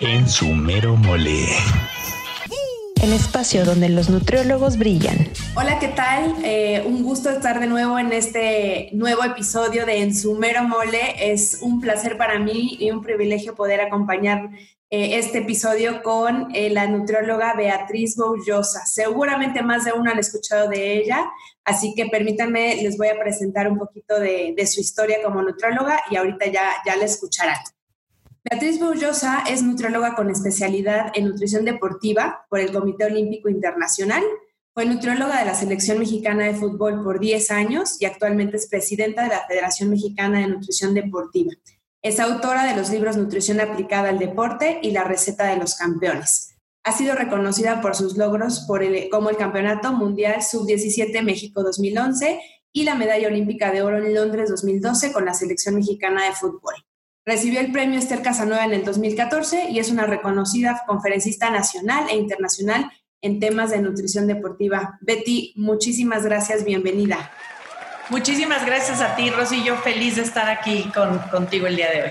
en su mero mole. El espacio donde los nutriólogos brillan. Hola, ¿qué tal? Eh, un gusto estar de nuevo en este nuevo episodio de En su mero mole. Es un placer para mí y un privilegio poder acompañar eh, este episodio con eh, la nutrióloga Beatriz Boullosa. Seguramente más de uno han escuchado de ella, así que permítanme, les voy a presentar un poquito de, de su historia como nutrióloga y ahorita ya, ya la escucharán. Beatriz Boullosa es nutrióloga con especialidad en nutrición deportiva por el Comité Olímpico Internacional. Fue nutrióloga de la Selección Mexicana de Fútbol por 10 años y actualmente es presidenta de la Federación Mexicana de Nutrición Deportiva. Es autora de los libros Nutrición aplicada al deporte y La receta de los campeones. Ha sido reconocida por sus logros como el Campeonato Mundial Sub-17 México 2011 y la Medalla Olímpica de Oro en Londres 2012 con la Selección Mexicana de Fútbol. Recibió el premio Esther Casanueva en el 2014 y es una reconocida conferencista nacional e internacional en temas de nutrición deportiva. Betty, muchísimas gracias, bienvenida. Muchísimas gracias a ti, Rosy. Yo feliz de estar aquí con, contigo el día de hoy.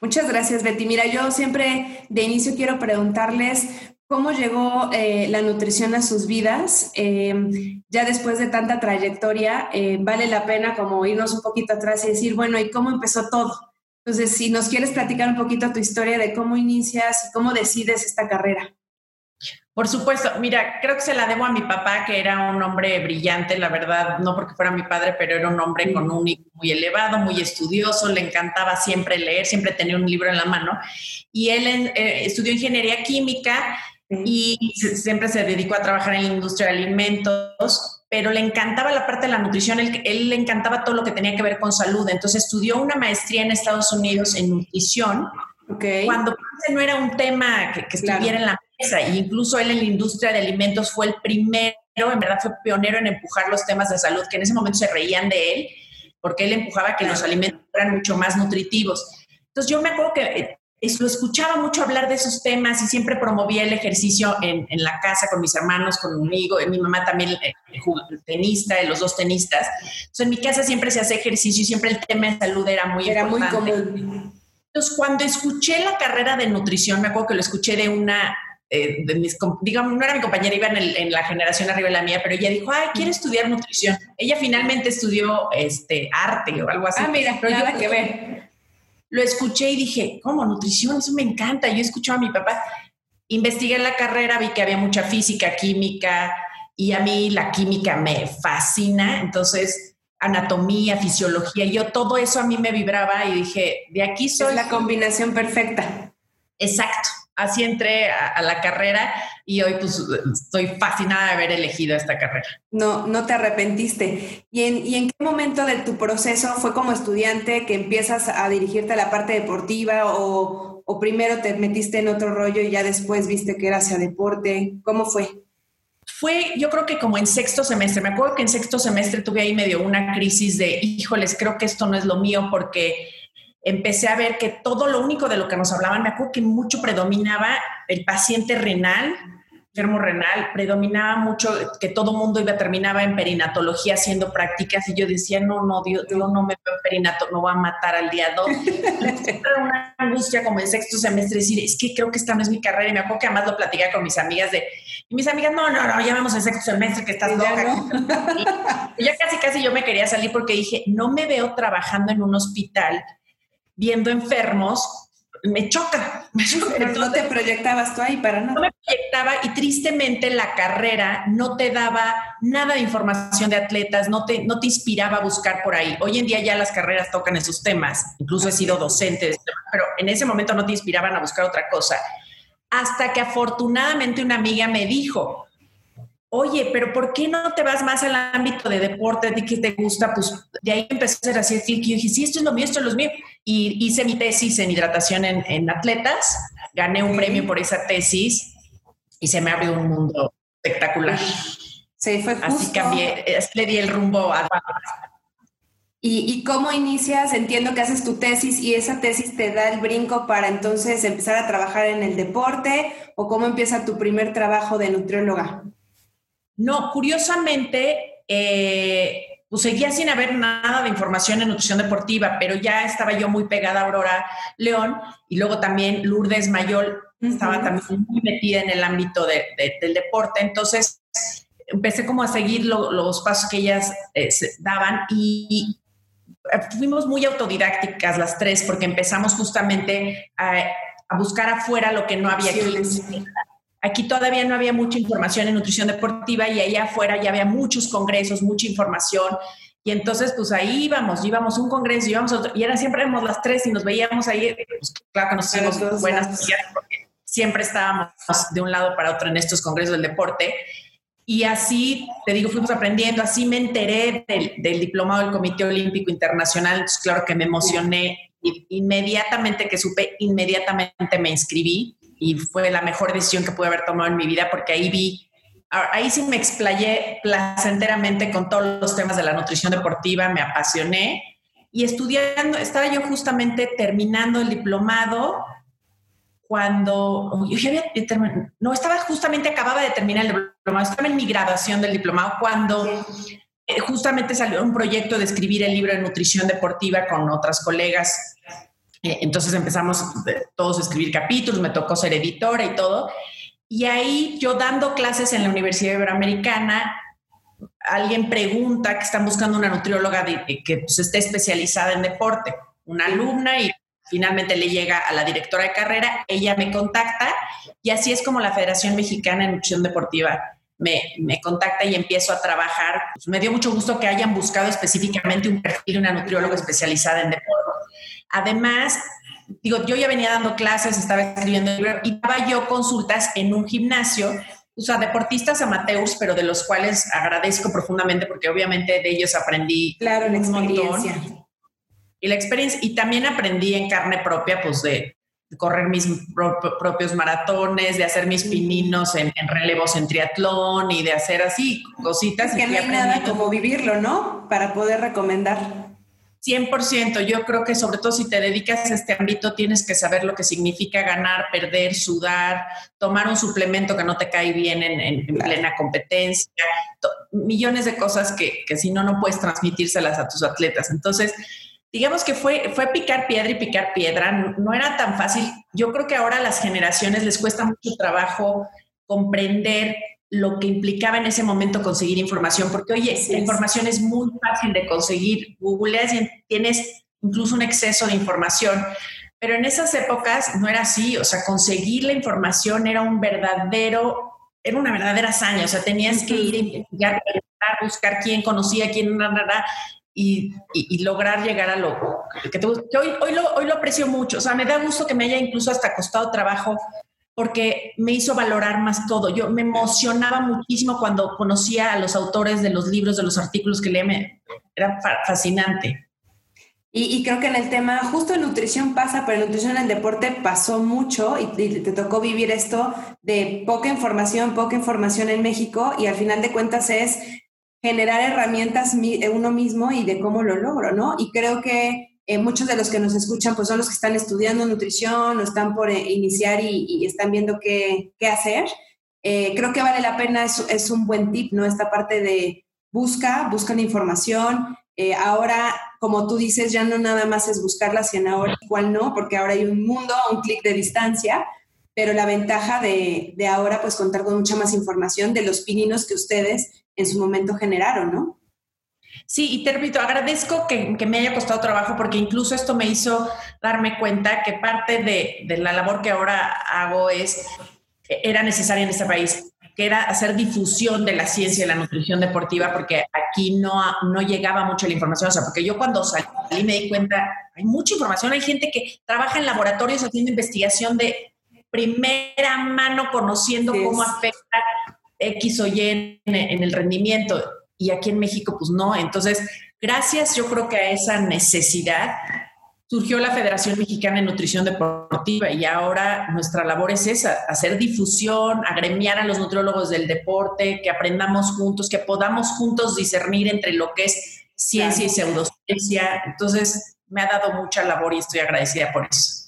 Muchas gracias, Betty. Mira, yo siempre de inicio quiero preguntarles cómo llegó eh, la nutrición a sus vidas. Eh, ya después de tanta trayectoria, eh, vale la pena como irnos un poquito atrás y decir, bueno, ¿y cómo empezó todo? Entonces, si nos quieres platicar un poquito tu historia de cómo inicias y cómo decides esta carrera. Por supuesto, mira, creo que se la debo a mi papá, que era un hombre brillante, la verdad, no porque fuera mi padre, pero era un hombre con un muy elevado, muy estudioso, le encantaba siempre leer, siempre tenía un libro en la mano. Y él eh, estudió ingeniería química y siempre se dedicó a trabajar en la industria de alimentos pero le encantaba la parte de la nutrición, él, él, le encantaba todo lo que tenía que ver con salud. Entonces estudió una maestría en Estados Unidos en nutrición, okay. cuando no era un tema que, estuviera en la mesa, e incluso él en la industria de alimentos fue el primero, en verdad fue pionero en empujar los temas de salud, que en ese momento se reían de él, porque él empujaba que los alimentos fueran mucho más nutritivos. Entonces yo me acuerdo que eh, lo escuchaba mucho hablar de esos temas y siempre promovía el ejercicio en, en la casa con mis hermanos, conmigo, mi mamá también eh, tenista, los dos tenistas. Entonces en mi casa siempre se hace ejercicio y siempre el tema de salud era muy era importante. muy común. Entonces cuando escuché la carrera de nutrición, me acuerdo que lo escuché de una eh, de mis, digamos, no era mi compañera, iba en, el, en, la generación arriba de la mía, pero ella dijo, ay, quiere estudiar nutrición. Ella finalmente estudió este, arte o algo así. Ah, mira, pero nada que ver lo escuché y dije, ¿cómo? Nutrición, eso me encanta. Yo escuchaba a mi papá. Investigué la carrera, vi que había mucha física, química, y a mí la química me fascina. Entonces, anatomía, fisiología, yo todo eso a mí me vibraba y dije, de aquí soy. Es la combinación perfecta. Exacto. Así entré a, la carrera y hoy pues estoy fascinada de haber elegido esta carrera. No, no te arrepentiste. ¿Y en, ¿Y en qué momento de tu proceso fue como estudiante que empiezas a dirigirte a la parte deportiva o, o primero te metiste en otro rollo y ya después viste que era hacia deporte? ¿Cómo fue? Fue, yo creo que como en sexto semestre, me acuerdo que en sexto semestre tuve ahí medio una crisis de, híjoles, creo que esto no es lo mío porque empecé a ver que todo lo único de lo que nos hablaban, me acuerdo que mucho predominaba el paciente renal, enfermo renal, predominaba mucho que todo mundo iba terminaba en perinatología haciendo prácticas y yo decía, no, no, Dios, yo no me veo en perinato, no va a matar al día dos. Era una angustia como en sexto semestre decir, es que creo que esta no es mi carrera y me acuerdo que además lo platicaba con mis amigas de, y mis amigas, no, no, no, ya vemos el sexto semestre que estás loca. No? y ya casi, casi yo me quería salir porque dije, no me veo trabajando en un hospital viendo enfermos, me choca. Me choca. Pero no te proyectabas tú ahí para nada. No me proyectaba y tristemente la carrera no te daba nada de información de atletas, no te, no te inspiraba a buscar por ahí. Hoy en día ya las carreras tocan esos temas, incluso he sido docente, pero en ese momento no te inspiraban a buscar otra cosa. Hasta que afortunadamente una amiga me dijo, oye, pero ¿por qué no te vas más al ámbito de deporte, de que te gusta? Pues de ahí empecé a hacer así el clic y dije, sí, esto es lo mío, esto es lo mío. Y hice mi tesis en hidratación en, atletas, gané un premio por esa tesis y se me abrió un mundo espectacular. Sí, fue justo. Así cambié, le di el rumbo a... ¿Y, ¿Y cómo inicias? Entiendo que haces tu tesis y esa tesis te da el brinco para entonces empezar a trabajar en el deporte o cómo empieza tu primer trabajo de nutrióloga. No, curiosamente, eh, pues seguía sin haber nada de información en nutrición deportiva, pero ya estaba yo muy pegada a Aurora León y luego también Lourdes Mayol estaba también muy metida en el ámbito del deporte, entonces empecé como a seguir los pasos que ellas eh, daban y, fuimos muy autodidácticas las tres porque empezamos justamente a, buscar afuera lo que no había aquí. Aquí todavía no había mucha información en nutrición deportiva y allá afuera ya había muchos congresos, mucha información. Y entonces, pues ahí íbamos, íbamos un congreso, íbamos otro, y era siempre éramos las tres y nos veíamos ahí, pues, claro que nos hicimos buenas porque siempre estábamos de un lado para otro en estos congresos del deporte. Y así, te digo, fuimos aprendiendo, así me enteré del, diplomado del Comité Olímpico Internacional, claro que me emocioné, inmediatamente que supe, inmediatamente me inscribí y fue la mejor decisión que pude haber tomado en mi vida porque ahí vi ahí sí me explayé placenteramente con todos los temas de la nutrición deportiva, me apasioné y estudiando, estaba yo justamente terminando el diplomado cuando yo ya había no estaba justamente acababa de terminar el diplomado, estaba en mi graduación del diplomado cuando eh, justamente salió un proyecto de escribir el libro de nutrición deportiva con otras colegas. Eh, entonces empezamos eh, todos a escribir capítulos, me tocó ser editora y todo. Y ahí yo dando clases en la Universidad Iberoamericana, alguien pregunta que están buscando una nutrióloga que pues, esté especializada en deporte, una alumna y finalmente le llega a la directora de carrera, ella me contacta y así es como la Federación Mexicana de Nutrición Deportiva me, me contacta y empiezo a trabajar. Pues, me dio mucho gusto que hayan buscado específicamente un perfil de una nutrióloga especializada en deporte. Además, digo, yo ya venía dando clases, estaba escribiendo y daba yo consultas en un gimnasio, o sea, deportistas amateurs, pero de los cuales agradezco profundamente porque obviamente de ellos aprendí claro, la experiencia. Y la experiencia, y también aprendí en carne propia, pues de correr mis propios maratones, de hacer mis pininos en, relevos en triatlón y de hacer así cositas. Es que no hay nada como vivirlo, ¿no? Para poder recomendar. 100%, yo creo que sobre todo si te dedicas a este ámbito tienes que saber lo que significa ganar, perder, sudar, tomar un suplemento que no te cae bien en, plena competencia, millones de cosas que, si no, no puedes transmitírselas a tus atletas. Entonces, digamos que fue, fue picar piedra y picar piedra, no, no era tan fácil. Yo creo que ahora a las generaciones les cuesta mucho trabajo comprender lo que implicaba en ese momento conseguir información, porque oye, la información es muy fácil de conseguir, googleas y tienes incluso un exceso de información, pero en esas épocas no era así, o sea, conseguir la información era un verdadero, era una verdadera hazaña, o sea, tenías que ir a investigar, buscar quién conocía, quién, y, y, lograr llegar a lo que, te, hoy, hoy, lo, hoy lo aprecio mucho, o sea, me da gusto que me haya incluso hasta costado trabajo porque me hizo valorar más todo. Yo me emocionaba muchísimo cuando conocía a los autores de los libros, de los artículos que leía, era fascinante. Y, creo que en el tema, justo en nutrición pasa, pero en nutrición en el deporte pasó mucho y, te tocó vivir esto de poca información, poca información en México y al final de cuentas es generar herramientas uno mismo y de cómo lo logro, ¿no? Y creo que eh, muchos de los que nos escuchan pues son los que están estudiando nutrición o están por eh, iniciar y, están viendo qué, qué hacer. Eh, creo que vale la pena, es, es, un buen tip, ¿no? Esta parte de busca, buscan información. ahora, como tú dices, ya no nada más es buscarla, sino ahora igual no, porque ahora hay un mundo a un clic de distancia, pero la ventaja de, de ahora, pues contar con mucha más información de los pininos que ustedes en su momento generaron, ¿no? Sí, y te repito, agradezco que, me haya costado trabajo porque incluso esto me hizo darme cuenta que parte de, la labor que ahora hago es, era necesaria en este país, que era hacer difusión de la ciencia y la nutrición deportiva, porque aquí no, no llegaba mucho la información. O sea, porque yo cuando salí me di cuenta, hay mucha información, hay gente que trabaja en laboratorios haciendo investigación de primera mano, conociendo cómo afecta X o Y en el rendimiento y aquí en México pues no. Entonces, gracias yo creo que a esa necesidad surgió la Federación Mexicana de Nutrición Deportiva y ahora nuestra labor es esa, hacer difusión, agremiar a los nutriólogos del deporte, que aprendamos juntos, que podamos juntos discernir entre lo que es ciencia y pseudociencia. Entonces, me ha dado mucha labor y estoy agradecida por eso.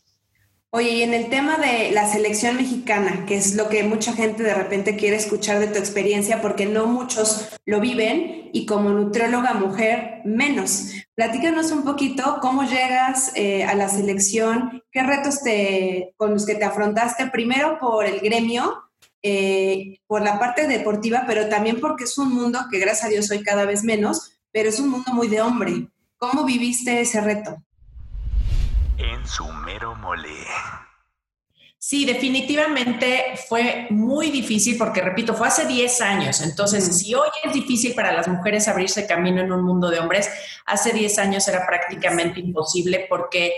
Oye, y en el tema de la selección mexicana, que es lo que mucha gente de repente quiere escuchar de tu experiencia, porque no muchos lo viven y como nutrióloga mujer menos. Platícanos un poquito cómo llegas eh, a la selección, qué retos te, con los que te afrontaste, primero por el gremio, eh, por la parte deportiva, pero también porque es un mundo que gracias a Dios soy cada vez menos, pero es un mundo muy de hombre. ¿Cómo viviste ese reto? En su mero mole. Sí, definitivamente fue muy difícil porque, repito, fue hace 10 años. Entonces, si hoy es difícil para las mujeres abrirse camino en un mundo de hombres, hace 10 años era prácticamente imposible porque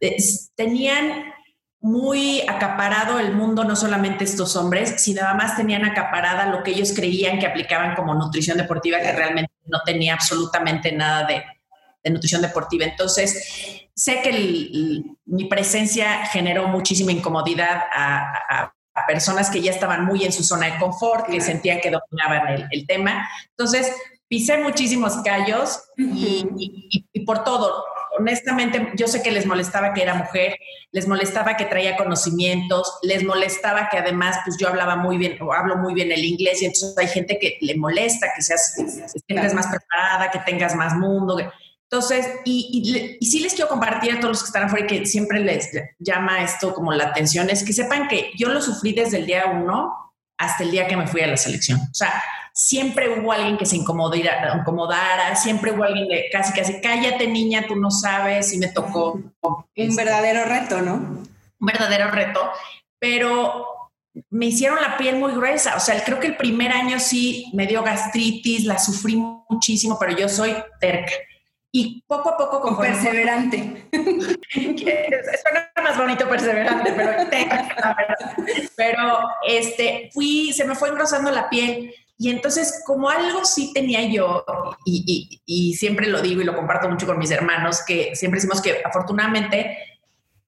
eh, tenían muy acaparado el mundo, no solamente estos hombres, sino además tenían acaparada lo que ellos creían que aplicaban como nutrición deportiva, que realmente no tenía absolutamente nada de, de nutrición deportiva. Entonces, sé que mi presencia generó muchísima incomodidad a, personas que ya estaban muy en su zona de confort, que sentían que dominaban el, tema. Entonces, pisé muchísimos callos y, por todo. Honestamente, yo sé que les molestaba que era mujer, les molestaba que traía conocimientos, les molestaba que además, pues yo hablaba muy bien o hablo muy bien el inglés y entonces hay gente que le molesta que seas, que estés más preparada, que tengas más mundo. Entonces, y, y, sí les quiero compartir a todos los que están afuera y que siempre les llama esto como la atención, es que sepan que yo lo sufrí desde el día uno hasta el día que me fui a la selección. O sea, siempre hubo alguien que se incomodara, incomodara siempre hubo alguien que casi, casi, cállate niña, tú no sabes, y me tocó. Un este, verdadero reto, ¿no? Un verdadero reto, pero me hicieron la piel muy gruesa. O sea, creo que el primer año sí me dio gastritis, la sufrí muchísimo, pero yo soy terca y poco a poco con perseverante. Suena más bonito perseverante, pero Pero este, fui, se me fue engrosando la piel. Y entonces, como algo sí tenía yo, y, y, y siempre lo digo y lo comparto mucho con mis hermanos, que siempre decimos que afortunadamente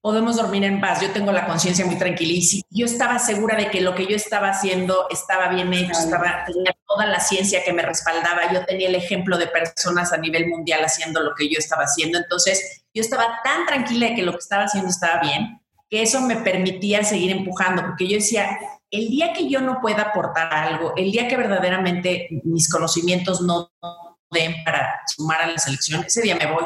podemos dormir en paz. Yo tengo la conciencia muy tranquila y yo estaba segura de que lo que yo estaba haciendo estaba bien hecho, estaba, tenía toda la ciencia que me respaldaba, yo tenía el ejemplo de personas a nivel mundial haciendo lo que yo estaba haciendo. Entonces, yo estaba tan tranquila de que lo que estaba haciendo estaba bien, que eso me permitía seguir empujando, porque yo decía, el día que yo no pueda aportar algo, el día que verdaderamente mis conocimientos no den para sumar a la selección, ese día me voy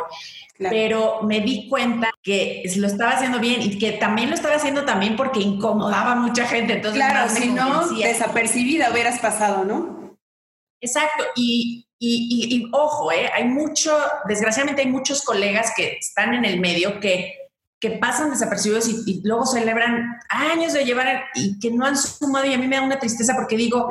pero me di cuenta que lo estaba haciendo bien y que también lo estaba haciendo también porque incomodaba a mucha gente. Entonces, claro, si no, desapercibida hubieras pasado, ¿no? Exacto, y, y, y, ojo, ¿eh? hay mucho, desgraciadamente hay muchos colegas que están en el medio que, que pasan desapercibidos y, y luego celebran años de llevar y que no han sumado y a mí me da una tristeza porque digo,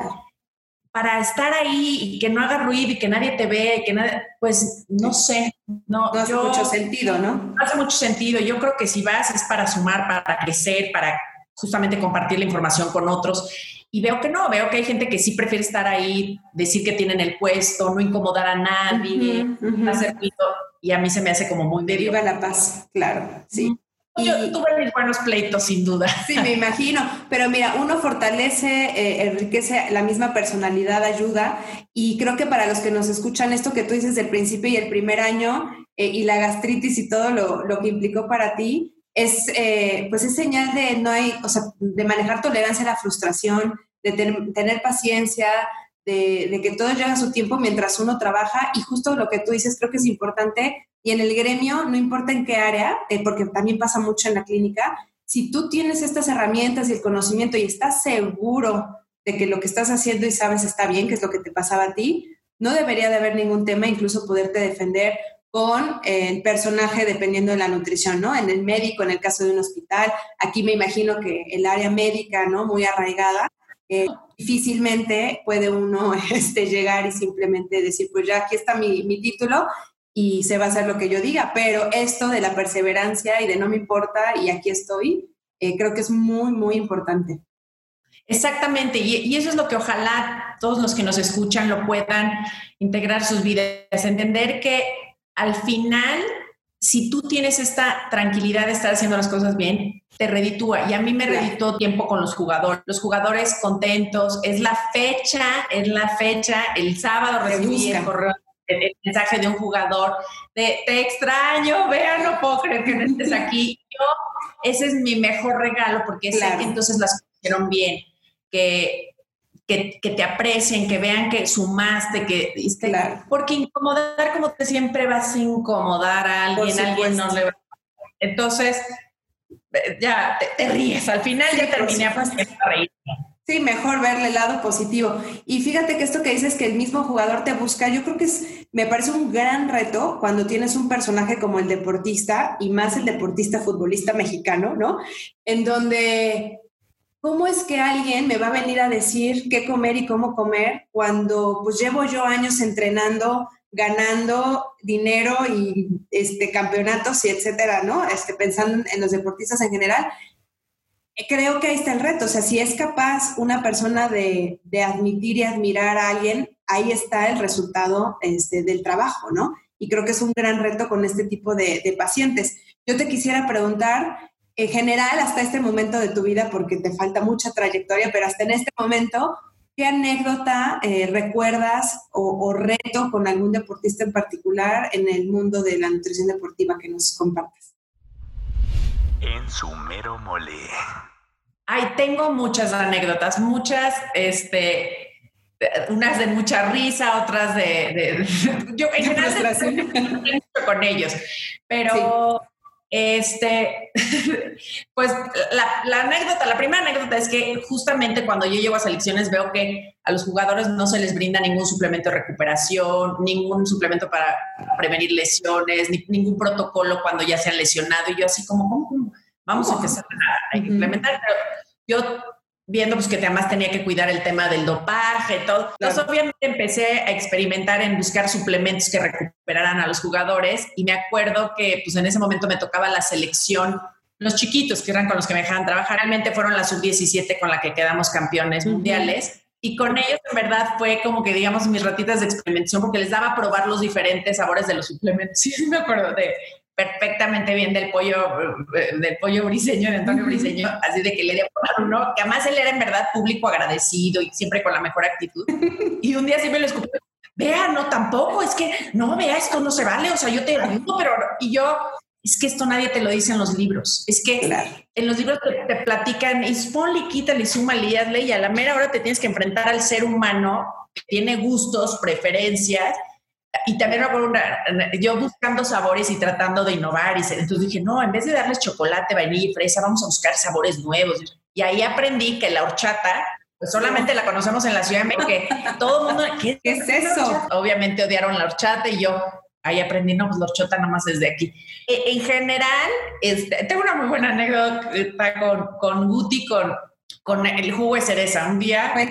para estar ahí y que no haga ruido y que nadie te ve, que nadie, pues no sé, no, hace mucho sentido, ¿no? No hace mucho sentido. Yo creo que si vas es para sumar, para crecer, para justamente compartir la información con otros. Y veo que no, veo que hay gente que sí prefiere estar ahí, decir que tienen el puesto, no incomodar a nadie, hacer ruido. Y a mí se me hace como muy de Viva la paz, claro, sí. Yo tuve mis buenos pleitos, sin duda. Sí, me imagino. Pero mira, uno fortalece, eh, enriquece la misma personalidad, ayuda. Y creo que para los que nos escuchan, esto que tú dices del principio y el primer año, eh, y la gastritis y todo lo, lo que implicó para ti, es, eh, pues es señal de no hay, o sea, de manejar tolerancia a la frustración, de tener paciencia, de, que todo llega a su tiempo mientras uno trabaja. Y justo lo que tú dices, creo que es importante y en el gremio, no importa en qué área, eh, porque también pasa mucho en la clínica, si tú tienes estas herramientas y el conocimiento y estás seguro de que lo que estás haciendo y sabes está bien, que es lo que te pasaba a ti, no debería de haber ningún tema, incluso poderte defender con el personaje dependiendo de la nutrición, ¿no? En el médico, en el caso de un hospital, aquí me imagino que el área médica, ¿no? Muy arraigada, eh, difícilmente puede uno este, llegar y simplemente decir, pues ya aquí está mi, mi título y se va a hacer lo que yo diga, pero esto de la perseverancia y de no me importa y aquí estoy, eh, creo que es muy, muy importante. Exactamente, y, eso es lo que ojalá todos los que nos escuchan lo puedan integrar sus vidas, entender que al final, si tú tienes esta tranquilidad de estar haciendo las cosas bien, te reditúa. Y a mí me reditó tiempo con los jugadores, los jugadores contentos, es la fecha, es la fecha, el sábado recibí el correo el, mensaje de un jugador de te extraño, vean, no puedo creer que no estés aquí. Yo ese es mi mejor regalo porque sé que entonces las hicieron bien, que, que, te aprecien, que vean que sumaste, que diste. Porque incomodar como te siempre vas a incomodar a alguien, alguien no le va Entonces, eh, ya te, ríes, al final ya terminé a reír. Sí, mejor verle el lado positivo. Y fíjate que esto que dices que el mismo jugador te busca, yo creo que es, me parece un gran reto cuando tienes un personaje como el deportista y más el deportista futbolista mexicano, ¿no? En donde, ¿cómo es que alguien me va a venir a decir qué comer y cómo comer cuando pues llevo yo años entrenando, ganando dinero y este, campeonatos y etcétera, ¿no? Este, pensando en los deportistas en general creo que ahí está el reto. O sea, si es capaz una persona de, admitir y admirar a alguien, ahí está el resultado este, del trabajo, ¿no? Y creo que es un gran reto con este tipo de, pacientes. Yo te quisiera preguntar, en general, hasta este momento de tu vida, porque te falta mucha trayectoria, pero hasta en este momento, ¿qué anécdota eh, recuerdas o, o, reto con algún deportista en particular en el mundo de la nutrición deportiva que nos compartas? En su mero mole. Ay, tengo muchas anécdotas, muchas, este, unas de mucha risa, otras de, yo en general con ellos, pero este, pues la, anécdota, la primera anécdota es que justamente cuando yo llego a selecciones veo que a los jugadores no se les brinda ningún suplemento de recuperación, ningún suplemento para prevenir lesiones, ningún protocolo cuando ya se han lesionado y yo así como, ¿cómo? vamos a empezar a, implementar. Pero yo viendo pues que además tenía que cuidar el tema del dopaje, todo. Entonces obviamente empecé a experimentar en buscar suplementos que recuperaran a los jugadores y me acuerdo que pues en ese momento me tocaba la selección los chiquitos que eran con los que me dejaban trabajar, realmente fueron la sub-17 con la que quedamos campeones mundiales. Y con ellos, en verdad, fue como que, digamos, mis ratitas de experimentación, porque les daba a probar los diferentes sabores de los suplementos. Sí, me acuerdo de perfectamente bien del pollo, eh, del pollo briseño, de Antonio Briseño, así de que le dio por uno, que además él era en verdad público agradecido y siempre con la mejor actitud. Y un día sí me lo escupió, vea, no, tampoco, es que, no, vea, esto no se vale, o sea, yo te ayudo, pero, y yo, es que esto nadie te lo dice en los libros, es que en los libros te, platican, y ponle, quítale, súmale y hazle, y a la mera hora te tienes que enfrentar al ser humano que tiene gustos, preferencias, y también yo buscando sabores y tratando de innovar, y entonces dije, no, en vez de darles chocolate, vainilla y fresa, vamos a buscar sabores nuevos. Y ahí aprendí que la horchata, pues solamente la conocemos en la Ciudad de México, que todo el mundo, ¿qué, es eso? Obviamente odiaron la horchata y yo ahí aprendí, no, pues la horchata nomás es de aquí. E, en general, este, tengo una muy buena anécdota con, con Guti, con, con el jugo de cereza. Un día, fue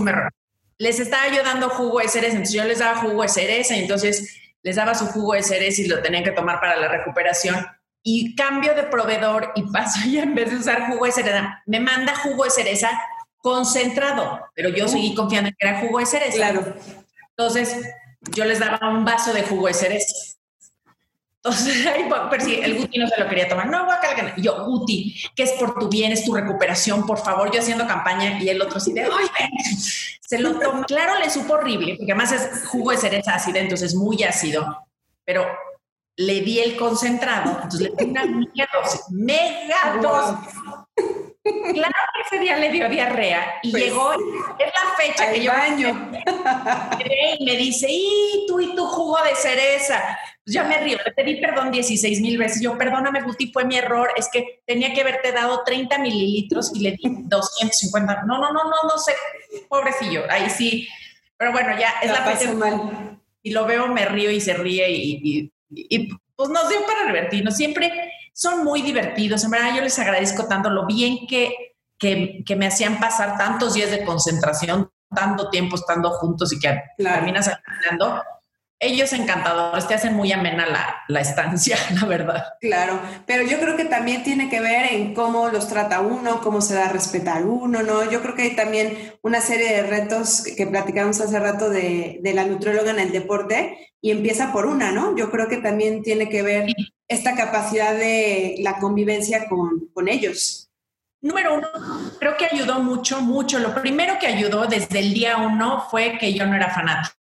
me les estaba yo dando jugo de cereza, entonces yo les daba jugo de cereza y entonces les daba su jugo de cereza y lo tenían que tomar para la recuperación. Y cambio de proveedor y paso ya en vez de usar jugo de cereza, me manda jugo de cereza concentrado, pero yo seguí confiando en que era jugo de cereza. Claro. Entonces yo les daba un vaso de jugo de cereza. Entonces, pero sí, el Guti no se lo quería tomar. No, guacala. Yo, Guti, que es por tu bien, es tu recuperación, por favor. Yo haciendo campaña y el otro sí de, ay, se lo tomó. Claro, le supo horrible, porque además es jugo de cereza ácida, entonces es muy ácido. Pero le di el concentrado, entonces le di una mega dosis, mega dosis. Claro que ese día le dio diarrea y pues, llegó, es la fecha que yo baño. y me dice, y tú y tu jugo de cereza. Pues yo me río, le pedí perdón 16 mil veces. Yo, perdóname, Guti, fue mi error. Es que tenía que haberte dado 30 mililitros y le di 250. No, no, no, no, no sé. Pobrecillo, ahí sí. Pero bueno, ya es la, fecha. Y lo veo, me río y se ríe y, y, pues nos dio para revertirnos. Siempre son muy divertidos. En verdad, yo les agradezco tanto lo bien que, que, que me hacían pasar tantos días de concentración, tanto tiempo estando juntos y que terminas hablando ellos encantadores, te hacen muy amena la, estancia, la verdad. Claro, pero yo creo que también tiene que ver en cómo los trata uno, cómo se da a respetar uno, ¿no? Yo creo que hay también una serie de retos que platicamos hace rato de, la nutrióloga en el deporte y empieza por una, ¿no? Yo creo que también tiene que ver esta capacidad de la convivencia con, con ellos. Número uno, creo que ayudó mucho, mucho. Lo primero que ayudó desde el día uno fue que yo no era fanático.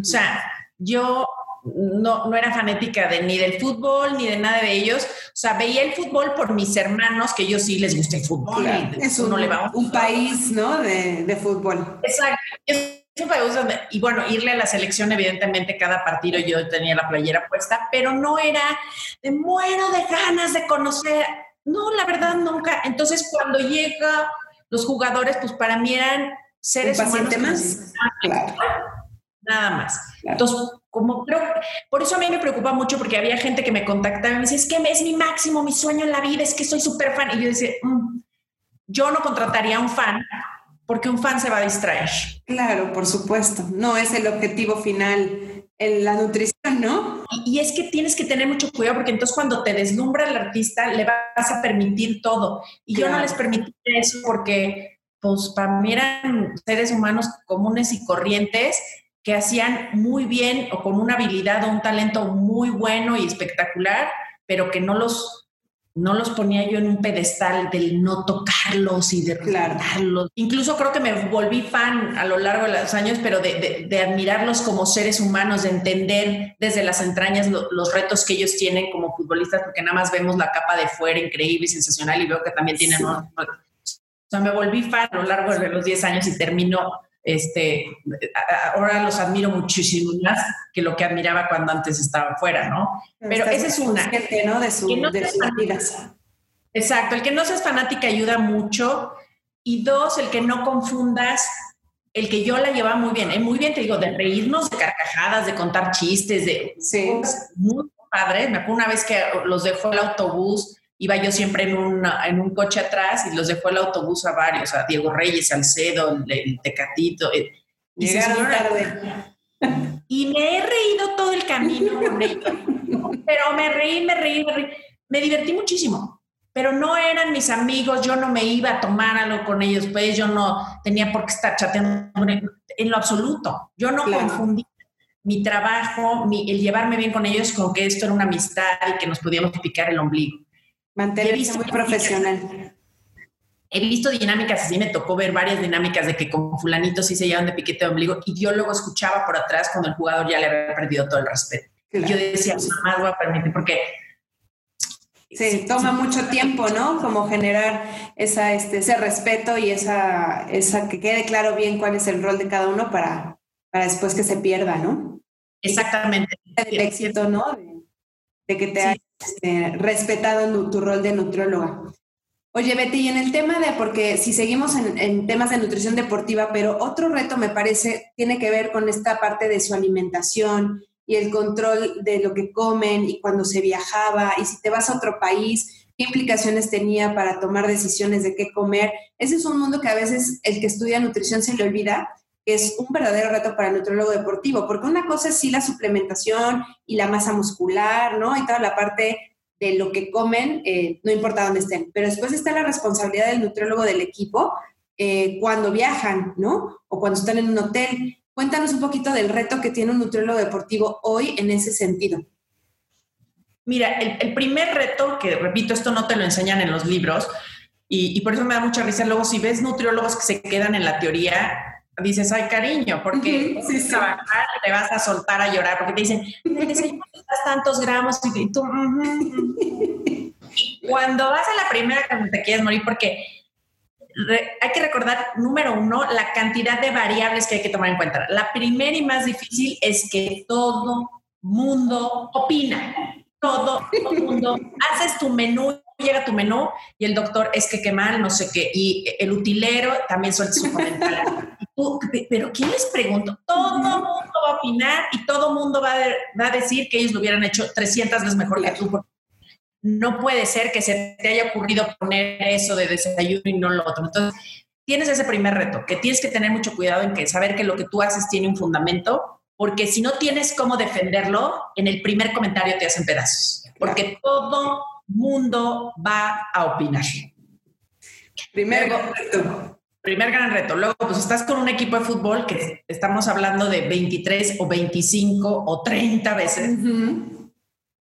O sea, yo no, no era fanática de ni del fútbol ni de nada de ellos. O sea, veía el fútbol por mis hermanos, que ellos sí les gusta el fútbol. es un, un país, ¿no? De, de fútbol. Exacto. y bueno, irle a la selección, evidentemente, cada partido yo tenía la playera puesta, pero no era de muero de ganas de conocer. No, la verdad, nunca. Entonces, cuando llega los jugadores, pues para mí eran seres humanos. más? Claro. Nada más. Entonces, como creo, por eso a mí me preocupa mucho porque había gente que me contactaba y me decía, es que es mi máximo, mi sueño en la vida, es que soy súper fan. Y yo decía, mm, yo no contrataría a un fan porque un fan se va a distraer. Claro, por supuesto. No es el objetivo final en la nutrición, ¿no? Y, es que tienes que tener mucho cuidado porque entonces cuando te deslumbra el artista le vas a permitir todo. Y yo no les permití eso porque, pues, para mí eran seres humanos comunes y corrientes que hacían muy bien o con una habilidad o un talento muy bueno y espectacular, pero que no los no los ponía yo en un pedestal del no tocarlos y de respetarlos. Incluso creo que me volví fan a lo largo de los años, pero de, admirarlos como seres humanos, de entender desde las entrañas los retos que ellos tienen como futbolistas, porque nada más vemos la capa de fuera increíble y sensacional y veo que también tienen... O sea, me volví fan a lo largo de los 10 años y terminó este, ahora los admiro muchísimo más que lo que admiraba cuando antes estaba fuera, ¿no? Pero esa es una. ¿no? De, su, Exacto, el que no seas fanática ayuda mucho. Y dos, el que no confundas el que yo la llevaba muy bien, ¿eh? muy bien, te digo, de reírnos, de carcajadas, de contar chistes, de sí. muy padre. Me acuerdo una vez que los dejó el autobús iba yo siempre en, en un coche atrás y los dejó el autobús a varios, a Diego Reyes, Salcedo, el, Tecatito. Eh, Llegaron tarde. Y me he reído todo el camino con ellos. Pero me reí, me reí, me reí. Me divertí muchísimo. Pero no eran mis amigos, yo no me iba a tomar algo con ellos, pues yo no tenía por qué estar chateando en lo absoluto. Yo no confundí mi trabajo, mi, el llevarme bien con ellos con que esto era una amistad y que nos podíamos picar el ombligo. Mantenerse muy profesional. He visto dinámicas así, me tocó ver varias dinámicas de que con fulanito sí se llevan de piquete de ombligo y yo luego escuchaba por atrás cuando el jugador ya le había perdido todo el respeto. Y yo decía, jamás voy a permitir, porque Sí, toma mucho tiempo, ¿no? Como generar esa, este, ese respeto y esa, esa, que quede claro bien cuál es el rol de cada uno para, para después que se pierda, ¿no? Exactamente. El éxito, ¿no? De, que te este, respetado tu rol de nutrióloga. Oye, Betty, y en el tema de, porque si seguimos en, temas de nutrición deportiva, pero otro reto me parece tiene que ver con esta parte de su alimentación y el control de lo que comen y cuando se viajaba y si te vas a otro país, qué implicaciones tenía para tomar decisiones de qué comer. Ese es un mundo que a veces el que estudia nutrición se le olvida es un verdadero reto para el nutriólogo deportivo, porque una cosa es sí la suplementación y la masa muscular, ¿no? Y toda la parte de lo que comen, eh, no importa dónde estén, pero después está la responsabilidad del nutriólogo del equipo eh, cuando viajan, ¿no? O cuando están en un hotel. Cuéntanos un poquito del reto que tiene un nutriólogo deportivo hoy en ese sentido. Mira, el, primer reto, que repito, esto no te lo enseñan en los libros, y, y, por eso me da mucha risa. Luego, si ves nutriólogos que se quedan en la teoría, dices, ay, cariño, porque si trabajar te vas a soltar a llorar, porque te dicen, tantos gramos y tú, cuando vas a la primera te quieres morir, porque hay que recordar, número uno, la cantidad de variables que hay que tomar en cuenta. La primera y más difícil es que todo mundo opina. Todo, mundo, haces tu menú llega tu menú y el doctor es que qué mal, no sé qué, y el utilero también suelta su comentario. pero ¿quién les pregunto? Todo mundo va a opinar y todo mundo va a, decir que ellos lo hubieran hecho 300 veces mejor que tú. No puede ser que se te haya ocurrido poner eso de desayuno y no lo otro. Entonces, tienes ese primer reto, que tienes que tener mucho cuidado en que saber que lo que tú haces tiene un fundamento, porque si no tienes cómo defenderlo, en el primer comentario te hacen pedazos. Porque todo mundo va a opinar. Primer reto. Primer gran reto. Luego, pues estás con un equipo de fútbol que estamos hablando de 23 o 25 o 30 veces.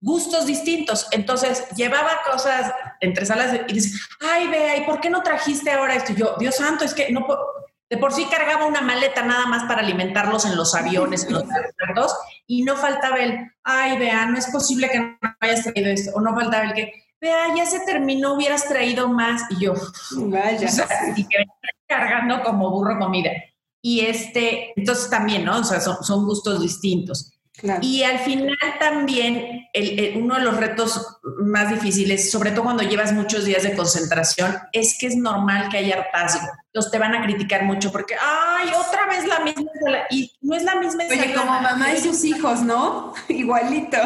Gustos distintos. Entonces, llevaba cosas entre salas y dices, ay, vea, ¿y por qué no trajiste ahora esto? yo, Dios santo, es que no puedo. De por sí cargaba una maleta nada más para alimentarlos en los aviones, en los aeropuertos, Y no faltaba el, ay, vea, no es posible que no hayas traído esto. O no faltaba el que, vea, ya se terminó, hubieras traído más. Y yo, vaya. y que cargando como burro comida. Y este, entonces también, ¿no? O sea, son, son gustos distintos. Y al final también uno de los retos más difíciles, sobre todo cuando llevas muchos días de concentración, es que es normal que haya hartazgo. Los te van a criticar mucho porque, ay, otra vez la misma y no es la misma. Oye, como mamá y sus hijos, ¿no? Igualito.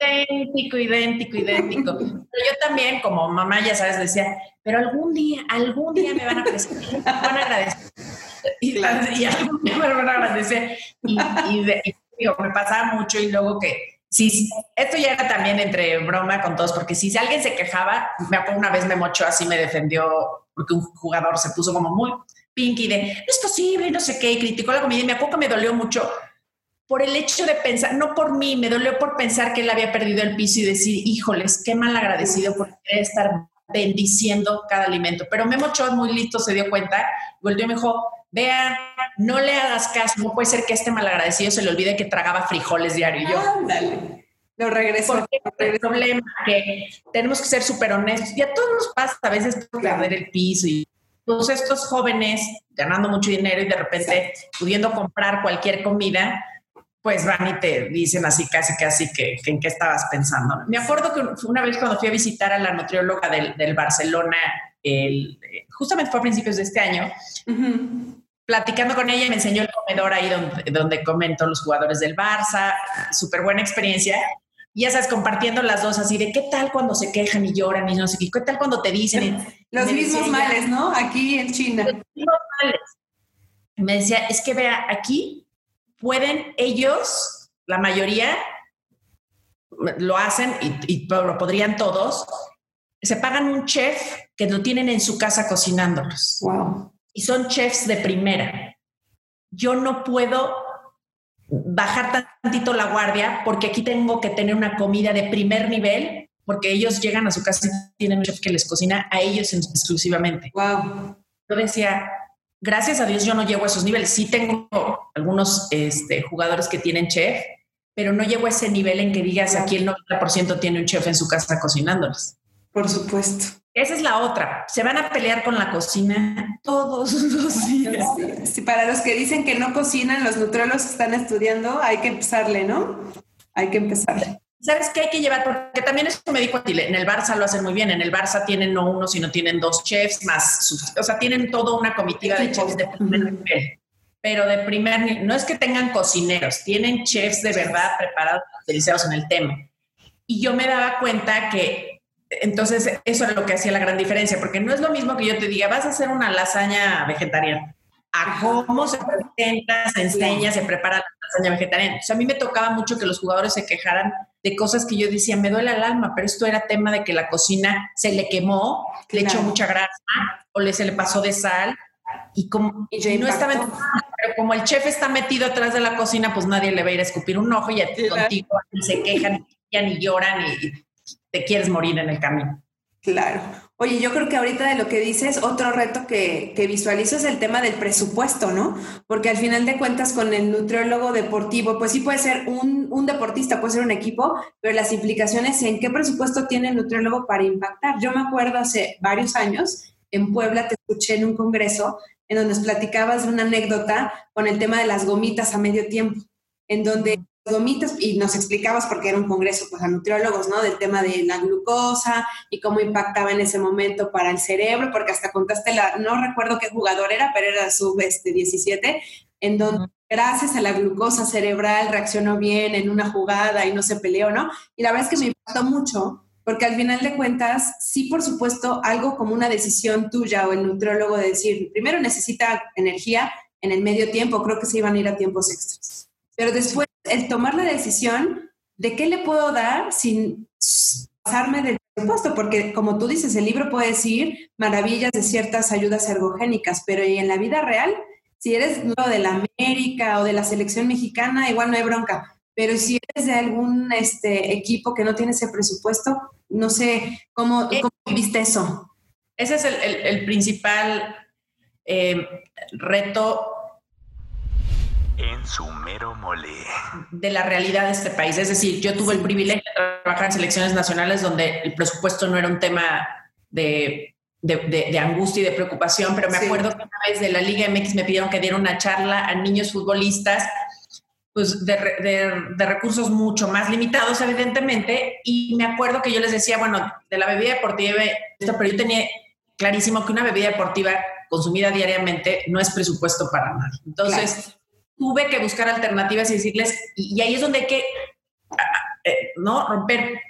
Idéntico, idéntico, idéntico. Pero yo también, como mamá, ya sabes, decía, pero algún día, algún día me van a presentar, me van a agradecer. Y, algún día me van a agradecer. y, y me pasaba mucho y luego que, sí, esto ya era también entre broma con todos, porque si alguien se quejaba, me acuerdo una vez me mochó así, me defendió porque un jugador se puso como muy pinky de, no es posible, no sé qué, y criticó la comida y me acuerdo que me dolió mucho por el hecho de pensar, no por mí, me dolió por pensar que él había perdido el piso y decir, híjoles, qué mal agradecido por estar bendiciendo cada alimento. Pero Memo Ochoa muy listo se dio cuenta, volvió y me dijo, vea, no le hagas caso, no puede ser que este malagradecido se le olvide que tragaba frijoles diario. Y yo, Ándale. Lo regresó. Porque el problema que tenemos que ser súper honestos. Y a todos nos pasa a veces perder el piso y todos estos jóvenes ganando mucho dinero y de repente pudiendo comprar cualquier comida, pues van y te dicen así casi casi que, que en qué estabas pensando. Me acuerdo que una vez cuando fui a visitar a la nutrióloga del, del Barcelona, el, justamente fue a principios de este año, platicando con ella me enseñó el comedor ahí donde, donde comen los jugadores del Barça, súper buena experiencia. Y ya sabes, compartiendo las dos así de qué tal cuando se quejan y lloran y no sé qué, qué tal cuando te dicen. los mismos males, ¿no? Aquí en China. Los mismos males. Me decía, es que vea, aquí pueden ellos, la mayoría, lo hacen y, y lo podrían todos, se pagan un chef que lo tienen en su casa cocinándolos. Wow y son chefs de primera. Yo no puedo bajar tantito la guardia porque aquí tengo que tener una comida de primer nivel porque ellos llegan a su casa y tienen un chef que les cocina a ellos exclusivamente. Wow. Yo decía, gracias a Dios yo no llego a esos niveles. Sí tengo algunos este, jugadores que tienen chef, pero no llego a ese nivel en que digas aquí el 90% tiene un chef en su casa cocinándoles. Por supuesto. Esa es la otra. Se van a pelear con la cocina todos los días. Sí, para los que dicen que no cocinan, los nutriólogos están estudiando, hay que empezarle, ¿no? Hay que empezarle. ¿Sabes qué hay que llevar? Porque también eso me dijo En el Barça lo hacen muy bien. En el Barça tienen no uno, sino tienen dos chefs más. o sea, tienen toda una comitiva de chefs de primer nivel. Pero de primer nivel. No es que tengan cocineros, tienen chefs de verdad preparados, utilizados en el tema. Y yo me daba cuenta que entonces, eso era lo que hacía la gran diferencia, porque no es lo mismo que yo te diga, vas a hacer una lasaña vegetariana. A cómo se presenta, se enseña, se prepara la lasaña vegetariana. O sea, a mí me tocaba mucho que los jugadores se quejaran de cosas que yo decía, me duele el alma, pero esto era tema de que la cocina se le quemó, le echó mucha grasa o le, se le pasó de sal. Y como y no estaba pero como el chef está metido atrás de la cocina, pues nadie le va a ir a escupir un ojo y a ti contigo y se quejan y lloran y te quieres morir en el camino. Claro. Oye, yo creo que ahorita de lo que dices, otro reto que, que, visualizo es el tema del presupuesto, ¿no? Porque al final de cuentas con el nutriólogo deportivo, pues sí puede ser un, un, deportista, puede ser un equipo, pero las implicaciones en qué presupuesto tiene el nutriólogo para impactar. Yo me acuerdo hace varios años, en Puebla te escuché en un congreso en donde platicabas de una anécdota con el tema de las gomitas a medio tiempo, en donde gomitas y nos explicabas porque era un congreso pues a nutriólogos, ¿no? Del tema de la glucosa y cómo impactaba en ese momento para el cerebro, porque hasta contaste la, no recuerdo qué jugador era, pero era sub este 17, en donde gracias a la glucosa cerebral reaccionó bien en una jugada y no se peleó, ¿no? Y la verdad es que me impactó mucho porque al final de cuentas, sí, por supuesto, algo como una decisión tuya o el nutriólogo de decir, primero necesita energía en el medio tiempo, creo que se iban a ir a tiempos extras. Pero después el tomar la decisión de qué le puedo dar sin pasarme del presupuesto, porque como tú dices, el libro puede decir maravillas de ciertas ayudas ergogénicas, pero y en la vida real, si eres de la América o de la selección mexicana, igual no hay bronca. Pero si eres de algún este, equipo que no tiene ese presupuesto, no sé cómo, eh, viste eso. Ese es el, principal eh, reto En su mero mole. De la realidad de este país. Es decir, yo tuve el privilegio de trabajar en selecciones nacionales donde el presupuesto no era un tema de, de, angustia y de preocupación, pero me acuerdo que una vez de la Liga MX me pidieron que diera una charla a niños futbolistas pues de, de, recursos mucho más limitados, evidentemente, y me acuerdo que yo les decía, bueno, de la bebida deportiva, pero yo tenía clarísimo que una bebida deportiva consumida diariamente no es presupuesto para nadie. Entonces, tuve que buscar alternativas y decirles, y, ahí es donde hay que, eh, ¿no? Romper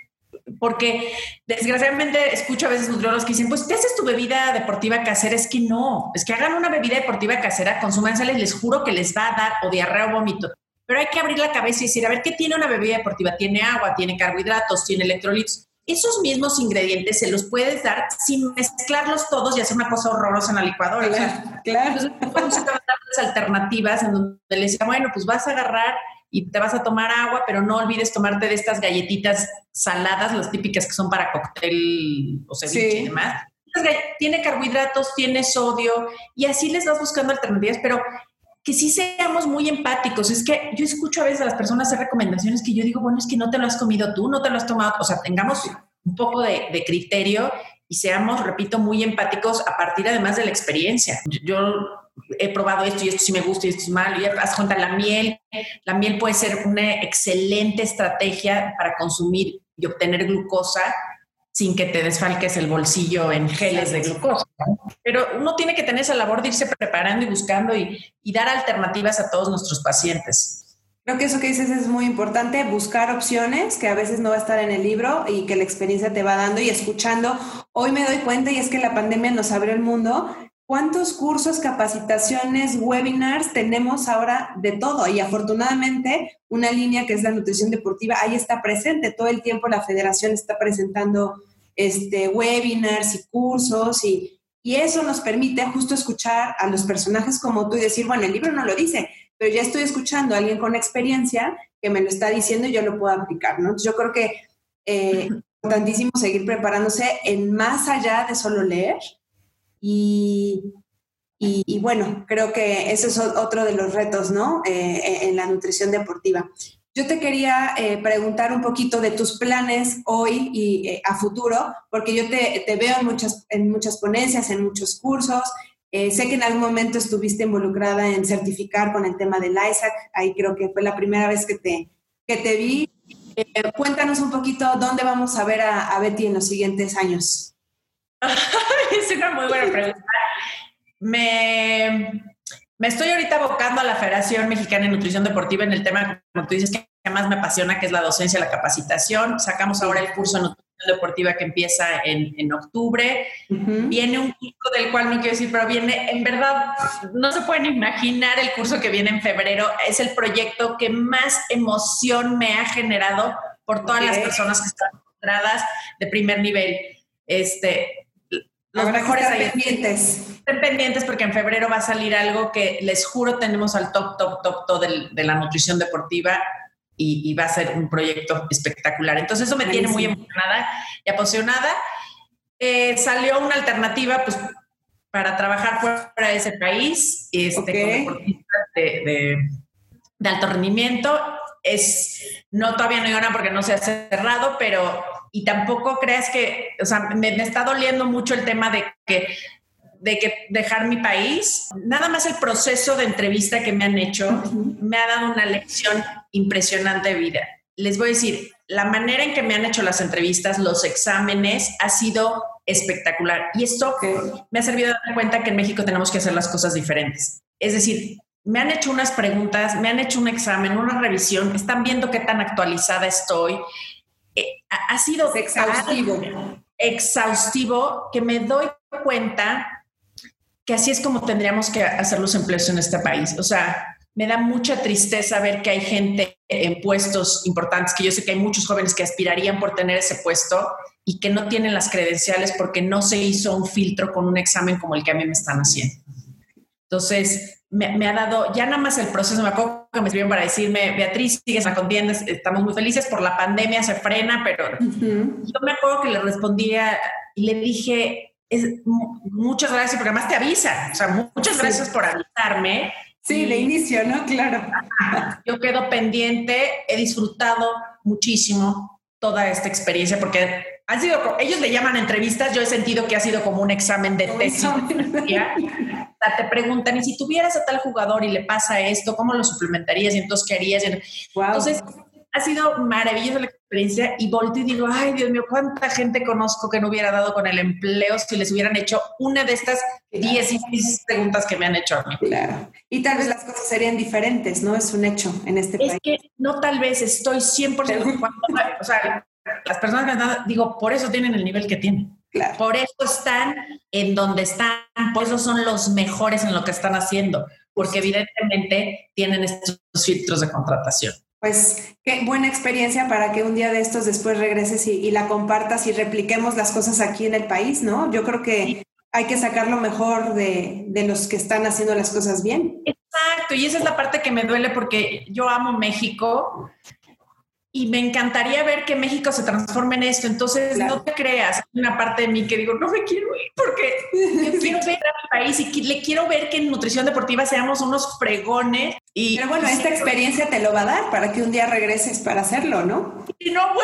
porque desgraciadamente escucho a veces nutriólogos que dicen, pues te haces tu bebida deportiva casera, es que no, es que hagan una bebida deportiva casera, consúmansela les juro que les va a dar o diarrea o vómito. Pero hay que abrir la cabeza y decir, a ver, ¿qué tiene una bebida deportiva? Tiene agua, tiene carbohidratos, tiene electrolitos. Esos mismos ingredientes se los puedes dar sin mezclarlos todos y hacer una cosa horrorosa en la licuadora. Claro, claro. Entonces, alternativas en donde le decía, bueno, pues vas a agarrar y te vas a tomar agua, pero no olvides tomarte de estas galletitas saladas, las típicas que son para cóctel o ceviche y demás. Tiene carbohidratos, tiene sodio y así les vas buscando alternativas, pero que sí seamos muy empáticos. Es que yo escucho a veces a las personas hacer recomendaciones que yo digo, bueno, es que no te lo has comido tú, no te lo has tomado, o sea, tengamos un poco de, de criterio y seamos, repito, muy empáticos a partir además de la experiencia. Yo he probado esto y esto sí me gusta y esto es malo. Y haz cuenta, la miel, la miel puede ser una excelente estrategia para consumir y obtener glucosa sin que te desfalques el bolsillo en geles de glucosa. Pero uno tiene que tener esa labor de irse preparando y buscando y, y dar alternativas a todos nuestros pacientes. Creo que eso que dices es muy importante, buscar opciones que a veces no va a estar en el libro y que la experiencia te va dando y escuchando. Hoy me doy cuenta y es que la pandemia nos abrió el mundo ¿Cuántos cursos, capacitaciones, webinars tenemos ahora de todo? Y afortunadamente una línea que es la nutrición deportiva ahí está presente. Todo el tiempo la federación está presentando este, webinars y cursos y, y eso nos permite justo escuchar a los personajes como tú y decir, bueno, el libro no lo dice, pero ya estoy escuchando a alguien con experiencia que me lo está diciendo y yo lo puedo aplicar, ¿no? yo creo que eh, es importantísimo seguir preparándose en más allá de solo leer, y, y, bueno, creo que ese es otro de los retos, ¿no? Eh, en la nutrición deportiva. Yo te quería eh, preguntar un poquito de tus planes hoy y eh, a futuro, porque yo te, te, veo en muchas, en muchas ponencias, en muchos cursos. sé que en algún momento estuviste involucrada en certificar con el tema del ISAC. Ahí creo que fue la primera vez que te, que te vi. cuéntanos un poquito dónde vamos a ver a, a Betty en los siguientes años. es una muy buena pregunta. Me, me estoy ahorita abocando a la Federación Mexicana de Nutrición Deportiva en el tema, como tú dices, que más me apasiona, que es la docencia, la capacitación. Sacamos ahora el curso de nutrición deportiva que empieza en, en octubre. Viene un curso del cual no quiero decir, pero viene, en verdad, no se pueden imaginar el curso que viene en febrero. Es el proyecto que más emoción me ha generado por todas las personas que están encontradas de primer nivel. Este, los mejores pendientes. Estén pendientes porque en febrero va a salir algo que les juro tenemos al top, top, top, top de, la nutrición deportiva y, va a ser un proyecto espectacular. Entonces eso me tiene muy emocionada y apasionada. Eh, salió una alternativa pues, para trabajar fuera de ese país este, con deportistas de, de, alto rendimiento. Es, no todavía no hay una porque no se ha cerrado, pero y tampoco creas que, o sea, me, está doliendo mucho el tema de que de que dejar mi país. Nada más el proceso de entrevista que me han hecho me ha dado una lección impresionante de vida. Les voy a decir, la manera en que me han hecho las entrevistas, los exámenes, ha sido espectacular. Y esto me ha servido de dar cuenta que en México tenemos que hacer las cosas diferentes. Es decir, me han hecho unas preguntas, me han hecho un examen, una revisión, están viendo qué tan actualizada estoy, eh, ha sido exhaustivo. exhaustivo que me doy cuenta que así es como tendríamos que hacer los empleos en este país. O sea, me da mucha tristeza ver que hay gente en puestos importantes, que yo sé que hay muchos jóvenes que aspirarían por tener ese puesto y que no tienen las credenciales porque no se hizo un filtro con un examen como el que a mí me están haciendo. Entonces, me, ha dado, ya nada más el proceso, me acuerdo que me escribieron para decirme, Beatriz, sigues a contienda, estamos muy felices, por la pandemia se frena, pero yo me acuerdo que le respondía y le dije, es, muchas gracias, porque además te avisa, o sea, muchas gracias por avisarme, Sí, de inicio, ¿no? Claro. Yo quedo pendiente, he disfrutado muchísimo toda esta experiencia porque han sido, ellos le llaman entrevistas, yo he sentido que ha sido como un examen de tesis. te preguntan, y si tuvieras a tal jugador y le pasa esto, ¿cómo lo suplementarías? Y entonces, ¿qué harías? Entonces, ha sido maravillosa la experiencia y volteo y digo, ay Dios mío, cuánta gente conozco que no hubiera dado con el empleo si les hubieran hecho una de estas 10 preguntas que me han hecho a mí. Claro. Y tal vez las cosas serían diferentes, ¿no? Es un hecho en este país. Es que no tal vez, estoy 100% o sea, las personas que han digo, por eso tienen el nivel que tienen. Claro. Por eso están en donde están, por eso son los mejores en lo que están haciendo, porque evidentemente tienen estos filtros de contratación pues qué buena experiencia para que un día de estos después regreses y, la compartas y repliquemos las cosas aquí en el país, ¿no? Yo creo que hay que sacar lo mejor de, de, los que están haciendo las cosas bien. Exacto, y esa es la parte que me duele porque yo amo México y me encantaría ver que México se transforme en esto. Entonces, no te creas, una parte de mí que digo, no me quiero ir porque yo quiero ver a mi país y le quiero ver que en nutrición deportiva seamos unos fregones. Y, Pero bueno, esta experiencia te lo va a dar para que un día regreses para hacerlo, ¿no? Y no vuelvo.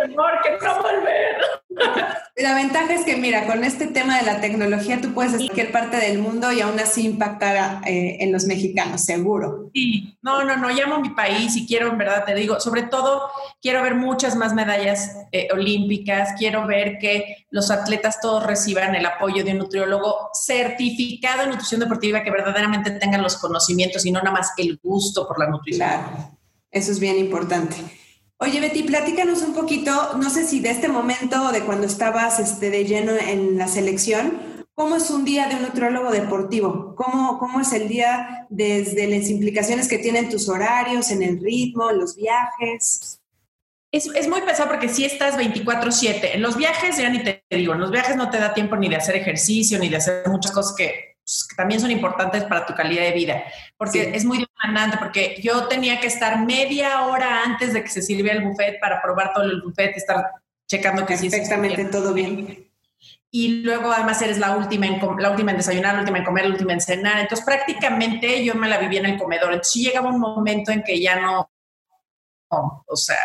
temor que no volver. La ventaja es que, mira, con este tema de la tecnología tú puedes estar en cualquier parte del mundo y aún así impactar eh, en los mexicanos, seguro. Sí, no, no, no, llamo a mi país y quiero, en verdad, te digo, sobre todo quiero ver muchas más medallas eh, olímpicas, quiero ver que los atletas todos reciban el apoyo de un nutriólogo certificado en nutrición deportiva que verdaderamente tengan los conocimientos y no nada más el gusto por la nutrición. Claro, eso es bien importante. Oye, Betty, platícanos un poquito, no sé si de este momento o de cuando estabas este, de lleno en la selección, ¿cómo es un día de un nutriólogo deportivo? ¿Cómo, ¿Cómo es el día desde las implicaciones que tienen tus horarios, en el ritmo, en los viajes? Es, es, muy pesado porque si estás 24/7. En los viajes, ya ni te digo, en los viajes no te da tiempo ni de hacer ejercicio, ni de hacer muchas cosas que también son importantes para tu calidad de vida, porque es muy demandante, porque yo tenía que estar media hora antes de que se sirviera el buffet para probar todo el buffet, estar checando que sí Perfectamente todo bien. Y luego además eres la última, en, la última en desayunar, la última en comer, la última en cenar. Entonces prácticamente yo me la vivía en el comedor. Entonces llegaba un momento en que ya no, o sea,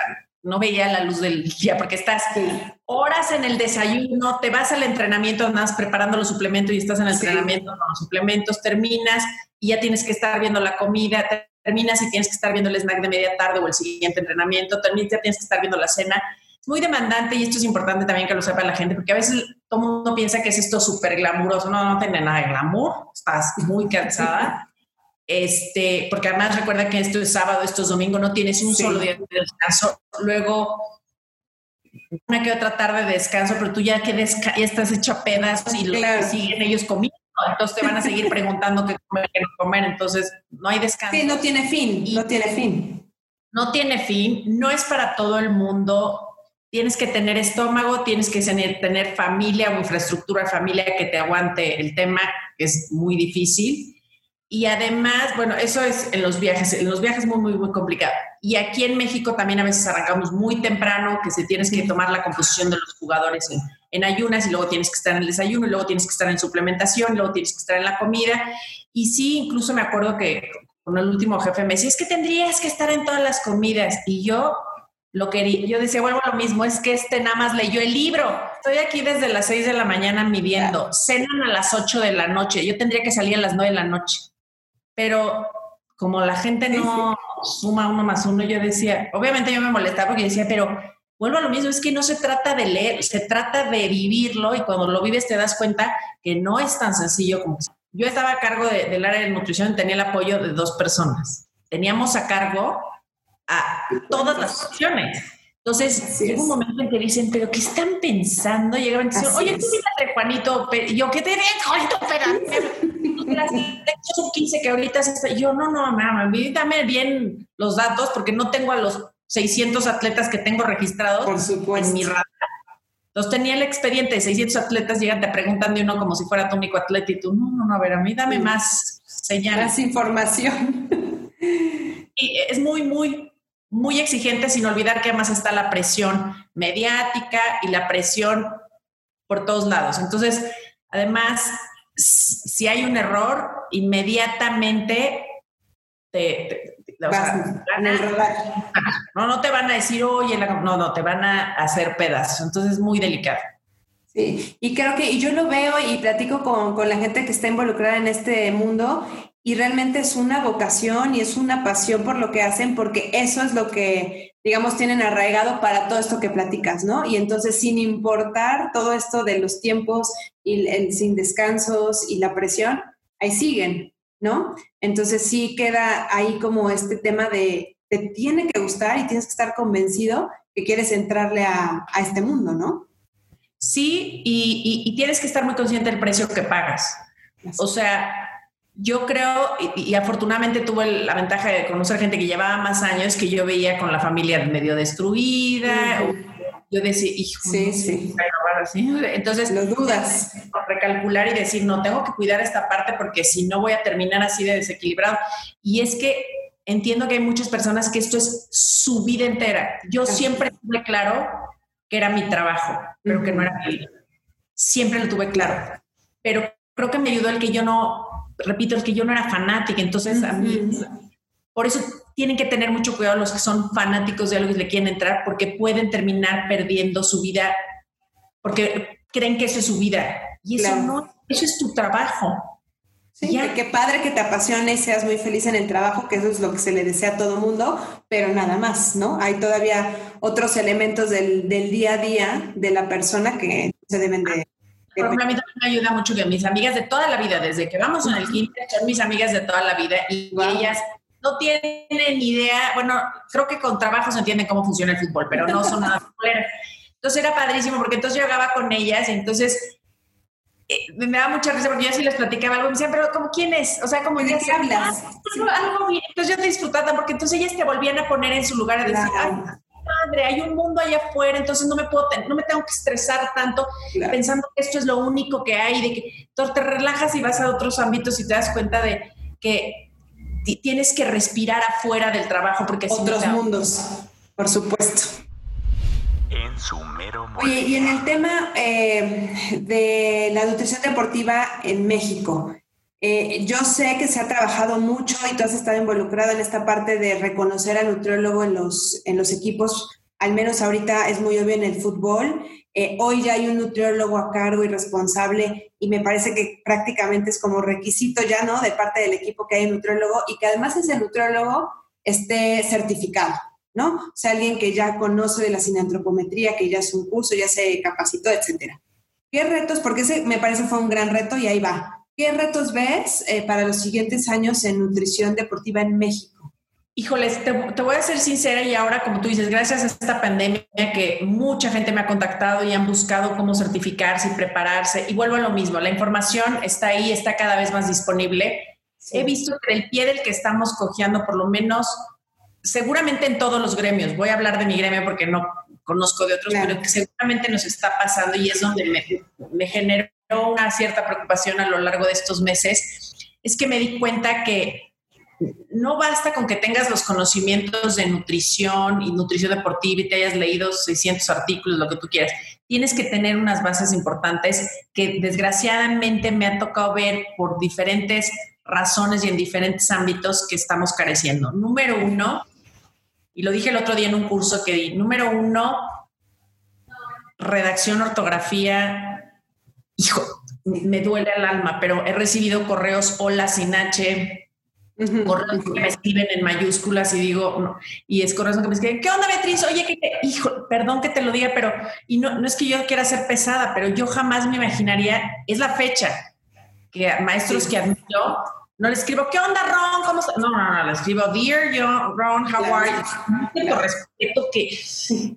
no veía la luz del día porque estás horas en el desayuno, te vas al entrenamiento, andas preparando los suplementos y estás en el entrenamiento con los suplementos, terminas y ya tienes que estar viendo la comida, terminas y tienes que estar viendo el snack de media tarde o el siguiente entrenamiento, terminas ya tienes que estar viendo la cena. Es muy demandante y esto es importante también que lo sepa la gente porque a veces todo el mundo piensa que es esto súper glamuroso, no, no tiene nada de glamour, estás muy cansada. Este, porque además recuerda que esto es sábado, esto es domingo, no tienes un solo día de descanso. Luego, una que otra tarde de descanso, pero tú ya que ya estás hecho a pedazos y siguen ellos comiendo. Entonces te van a seguir preguntando qué comer, qué comer. Entonces no hay descanso. Sí, no tiene fin, no tiene fin. No tiene fin, no es para todo el mundo. Tienes que tener estómago, tienes que tener, tener familia o infraestructura familia que te aguante el tema, que es muy difícil y además, bueno, eso es en los viajes, en los viajes muy, muy, muy complicado. Y aquí en México también a veces arrancamos muy temprano, que se tienes que tomar la composición de los jugadores en, ayunas y luego tienes que estar en el desayuno y luego tienes que estar en suplementación y luego tienes que estar en la comida. Y sí, incluso me acuerdo que con el último jefe me decía, es que tendrías que estar en todas las comidas. Y yo lo quería, yo decía, vuelvo a lo mismo, es que este nada más leyó el libro. Estoy aquí desde las 6 de la mañana midiendo, cenan a las 8 de la noche, yo tendría que salir a las 9 de la noche pero como la gente no suma uno más uno, yo decía, obviamente yo me molestaba porque decía, pero vuelvo a lo mismo, es que no se trata de leer, se trata de vivirlo y cuando lo vives te das cuenta que no es tan sencillo como... Yo estaba a cargo del área de nutrición y tenía el apoyo de dos personas. Teníamos a cargo a todas las opciones. Entonces, llega un momento en que dicen, ¿pero qué están pensando? Llegaban y dicen, oye, tú fíjate, Juanito, y yo, ¿qué te ves, Juanito? Espera, son 15 que ahorita se Yo, no, no, mamá, dame bien los datos porque no tengo a los 600 atletas que tengo registrados Por supuesto. en mi radar. Entonces tenía el expediente de 600 atletas, llegan, te preguntan de uno como si fuera tu único atleta y tú, no, no, no, a ver, a mí dame más señales. Más información. Y es muy, muy, muy exigente, sin olvidar que además está la presión mediática y la presión por todos lados. Entonces, además, si hay un error, inmediatamente te, no, no te van a decir, oye, no, no, te van a hacer pedazos. Entonces es muy delicado. Sí, y creo que y yo lo veo y platico con, con la gente que está involucrada en este mundo y realmente es una vocación y es una pasión por lo que hacen porque eso es lo que, digamos, tienen arraigado para todo esto que platicas, ¿no? Y entonces, sin importar todo esto de los tiempos y el, sin descansos y la presión, ahí siguen, ¿no? Entonces sí queda ahí como este tema de te tiene que gustar y tienes que estar convencido que quieres entrarle a, a este mundo, ¿no? Sí, y, tienes que estar muy consciente del precio que pagas. O sea, yo creo, y, afortunadamente tuve la ventaja de conocer gente que llevaba más años que yo veía con la familia medio destruida. Yo decía, hijo, sí, sí. Entonces, lo dudas. Recalcular y decir, no, tengo que cuidar esta parte porque si no voy a terminar así de desequilibrado. Y es que entiendo que hay muchas personas que esto es su vida entera. Yo siempre tuve claro que era mi trabajo, pero que no era mi vida. Siempre lo tuve claro. Pero creo que me ayudó el que yo no, repito, el que yo no era fanática. Entonces, a mí, por eso tienen que tener mucho cuidado los que son fanáticos de algo y le quieren entrar, porque pueden terminar perdiendo su vida, porque creen que eso es su vida. Y eso no, eso es tu trabajo. Sí, qué padre que te apasione y seas muy feliz en el trabajo, que eso es lo que se le desea a todo mundo, pero nada más, ¿no? Hay todavía otros elementos del, día a día de la persona que se deben de... Por ejemplo, a mí también me ayuda mucho que mis amigas de toda la vida, desde que vamos en el kinder, son mis amigas de toda la vida y ellas no tienen idea, bueno, creo que con trabajo se entienden cómo funciona el fútbol, pero no son nada Entonces era padrísimo porque entonces yo llegaba con ellas y entonces eh, me da mucha risa porque yo sí les platicaba algo, me decían, pero ¿como quién es? O sea, como ¿De qué hablas? Algo bien. Entonces yo disfrutaba porque entonces ellas te volvían a poner en su lugar a decir, ay, madre, hay un mundo allá afuera, entonces no me puedo, no me tengo que estresar tanto pensando que esto es lo único que hay, de que te relajas y vas a otros ámbitos y te das cuenta de que tienes que respirar afuera del trabajo porque otros mundos, por supuesto. En su mero Oye, y en el tema eh, de la nutrición deportiva en México, eh, yo sé que se ha trabajado mucho y tú has estado involucrado en esta parte de reconocer al nutriólogo en los, en los equipos, al menos ahorita es muy obvio en el fútbol. Eh, hoy ya hay un nutriólogo a cargo y responsable y me parece que prácticamente es como requisito ya, ¿no? De parte del equipo que hay un nutriólogo y que además ese nutriólogo esté certificado. ¿no? O sea, alguien que ya conoce de la sinantropometría, que ya es un curso, ya se capacitó, etcétera. ¿Qué retos? Porque ese me parece fue un gran reto y ahí va. ¿Qué retos ves eh, para los siguientes años en nutrición deportiva en México? Híjoles, te, voy a ser sincera y ahora, como tú dices, gracias a esta pandemia que mucha gente me ha contactado y han buscado cómo certificarse y prepararse. Y vuelvo a lo mismo, la información está ahí, está cada vez más disponible. He visto que el pie del que estamos cojeando, por lo menos seguramente en todos los gremios, voy a hablar de mi gremio porque no conozco de otros, pero que seguramente nos está pasando y es donde me, me generó una cierta preocupación a lo largo de estos meses, es que me di cuenta que no basta con que tengas los conocimientos de nutrición y nutrición deportiva y te hayas leído 600 artículos, lo que tú quieras. Tienes que tener unas bases importantes que desgraciadamente me ha tocado ver por diferentes razones y en diferentes ámbitos que estamos careciendo. Número uno, y lo dije el otro día en un curso que di. Número uno, redacción, ortografía. Hijo, me duele el alma, pero he recibido correos hola sin H, correos que me escriben en mayúsculas y digo, no, y es correos que me escriben, ¿qué onda Beatriz? Oye, que hijo, perdón que te lo diga, pero, y no, no es que yo quiera ser pesada, pero yo jamás me imaginaría, es la fecha, que maestros que admiro no le escribo, ¿qué onda, Ron? ¿Cómo No, no, no, le escribo, Dear Ron, how are you? respeto que,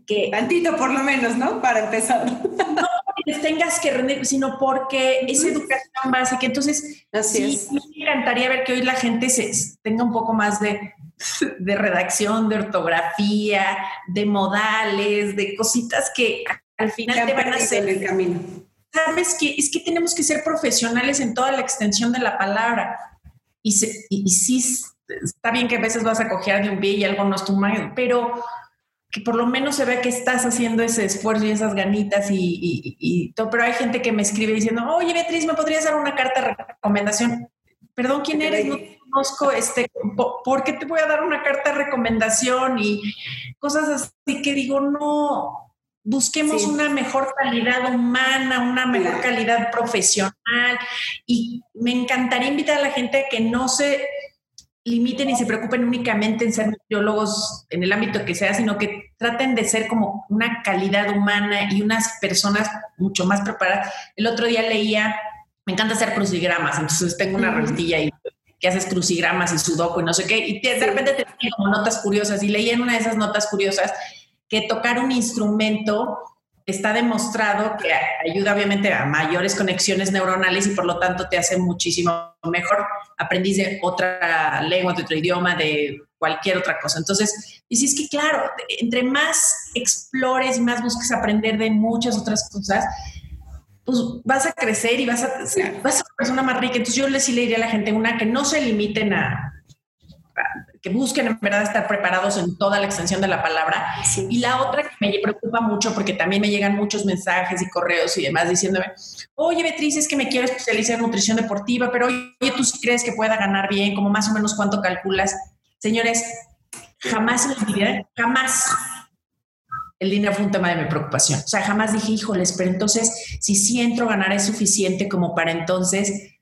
que... Tantito por lo menos, ¿no? Para empezar. No porque tengas que rendir, sino porque es educación básica. Entonces, Así sí, me encantaría ver que hoy la gente se, tenga un poco más de, de redacción, de ortografía, de modales, de cositas que al final te van a hacer... el camino. Sabes que es que tenemos que ser profesionales en toda la extensión de la palabra. Y, sí, está bien que a veces vas a cojear de un pie y algo no es tu pero que por lo menos se ve que estás haciendo ese esfuerzo y esas ganitas y, todo, pero hay gente que me escribe diciendo, oye Beatriz, ¿me podrías dar una carta de recomendación? Perdón, ¿quién eres? No te conozco, este, ¿por qué te voy a dar una carta de recomendación? Y cosas así que digo, no, busquemos una mejor calidad humana, una mejor calidad profesional. Y me encantaría invitar a la gente a que no se limiten y se preocupen únicamente en ser biólogos en el ámbito que sea, sino que traten de ser como una calidad humana y unas personas mucho más preparadas. El otro día leía, me encanta hacer crucigramas, entonces tengo una revistilla ahí que haces crucigramas y sudoku y no sé qué, y de repente te como notas curiosas, y leí en una de esas notas curiosas que tocar un instrumento está demostrado que ayuda obviamente a mayores conexiones neuronales y por lo tanto te hace muchísimo mejor aprendiz de otra lengua, de otro idioma, de cualquier otra cosa. Entonces, dices que claro, entre más explores, más busques aprender de muchas otras cosas, pues vas a crecer y vas a, ser una persona más rica. Entonces yo le sí le diría a la gente una que no se limiten a, que busquen en verdad estar preparados en toda la extensión de la palabra. Y la otra que me preocupa mucho, porque también me llegan muchos mensajes y correos y demás diciéndome, oye Beatriz, es que me quiero especializar en nutrición deportiva, pero oye, ¿tú sí crees que pueda ganar bien? como más o menos cuánto calculas? Señores, jamás en vida, jamás el dinero fue un tema de mi preocupación. O sea, jamás dije, híjoles, pero entonces, si sí entro, ganar es suficiente como para entonces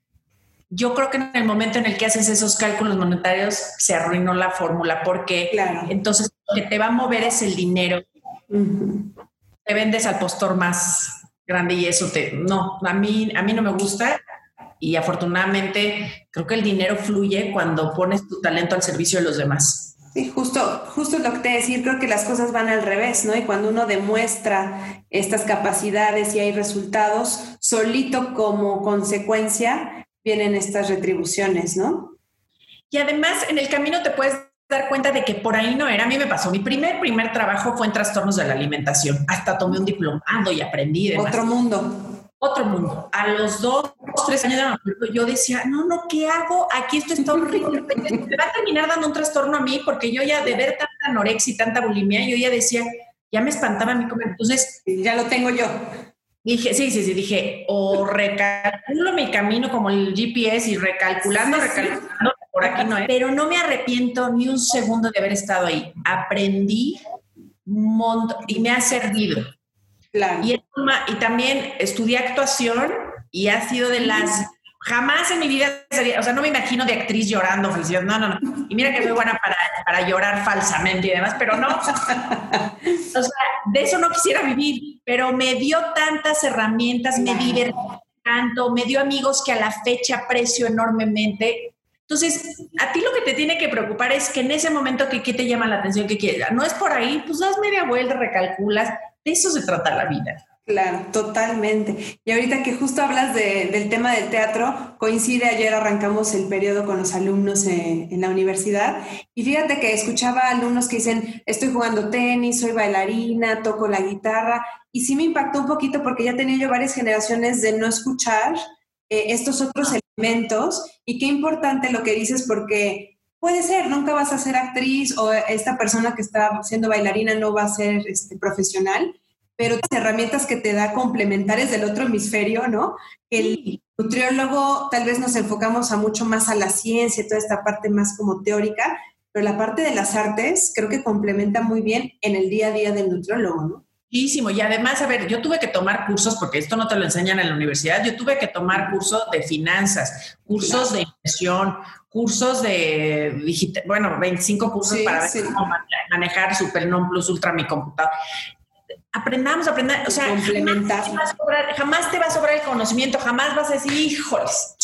yo creo que en el momento en el que haces esos cálculos monetarios se arruinó la fórmula porque entonces lo que te va a mover es el dinero. Te vendes al postor más grande y eso te no, a mí a mí no me gusta y afortunadamente creo que el dinero fluye cuando pones tu talento al servicio de los demás. Sí, justo, justo lo que te decir, creo que las cosas van al revés, ¿no? Y cuando uno demuestra estas capacidades y hay resultados, solito como consecuencia, vienen estas retribuciones, ¿no? Y además en el camino te puedes dar cuenta de que por ahí no era. A mí me pasó. Mi primer, primer trabajo fue en trastornos de la alimentación. Hasta tomé un diplomado y aprendí. Otro mundo. Otro mundo. A los dos, tres años yo decía, no, no, ¿qué hago? Aquí esto está horrible. Me va a terminar dando un trastorno a mí porque yo ya de ver tanta anorexia y tanta bulimia, yo ya decía, ya me espantaba mi comer. Entonces, ya lo tengo yo. Dije, sí, sí, sí, dije, o recalculo mi camino como el GPS y recalculando, recalculando, por aquí no es. Pero no me arrepiento ni un segundo de haber estado ahí. Aprendí un montón y me ha servido. Claro. Y, y también estudié actuación y ha sido de las Jamás en mi vida sería, o sea, no me imagino de actriz llorando, no, no, no. Y mira que soy buena para, para llorar falsamente y demás, pero no. o sea, de eso no quisiera vivir, pero me dio tantas herramientas, me divertí tanto, me dio amigos que a la fecha aprecio enormemente. Entonces, a ti lo que te tiene que preocupar es que en ese momento que, te llama la atención, que quieras, no es por ahí, pues das media vuelta, recalculas, de eso se trata la vida. Claro, totalmente. Y ahorita que justo hablas del tema del teatro, coincide, ayer arrancamos el periodo con los alumnos en, en, la universidad y fíjate que escuchaba alumnos que dicen, estoy jugando tenis, soy bailarina, toco la guitarra y sí me impactó un poquito porque ya tenía yo varias generaciones de no escuchar eh, estos otros elementos y qué importante lo que dices porque puede ser, nunca vas a ser actriz o esta persona que está siendo bailarina no va a ser este, profesional pero las herramientas que te da complementarias del otro hemisferio, ¿no? El nutriólogo tal vez nos enfocamos a mucho más a la ciencia, toda esta parte más como teórica, pero la parte de las artes creo que complementa muy bien en el día a día del nutriólogo, ¿no? Y además, a ver, yo tuve que tomar cursos, porque esto no te lo enseñan en la universidad, yo tuve que tomar cursos de finanzas, cursos de inversión, cursos de digital, bueno, 25 cursos para manejar Super Non Plus Ultra mi computador aprendamos, aprendamos, o sea, jamás te, va a sobrar el conocimiento, jamás vas a decir, híjoles.